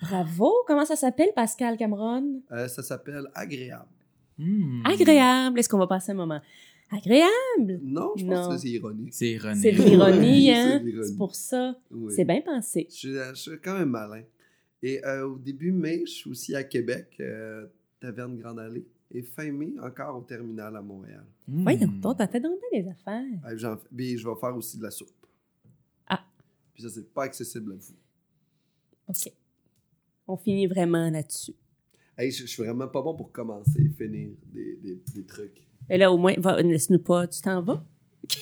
Bravo! Comment ça s'appelle, Pascal Cameron? Euh, ça s'appelle Agréable. Hmm. Agréable. Est-ce qu'on va passer un moment? Agréable? Non, je pense Non. que c'est ironique. C'est ironique. C'est de l'ironie, C'est hein? C'est pour ça. Oui. C'est bien pensé. Je suis, je suis quand même malin. Et euh, au début mai, je suis aussi à Québec, euh, Taverne Grande Allée. Et fin mai, encore au terminal à Montréal. Hmm. Voyons donc, t'as fait donc des affaires. J'en fais- puis je vais faire aussi de la soupe. Ah. Puis ça, c'est pas accessible à vous. OK. On finit vraiment là-dessus. Hey, je, je suis vraiment pas bon pour commencer et finir des, des, des trucs. Et là, au moins, va- laisse-nous pas. Tu t'en vas?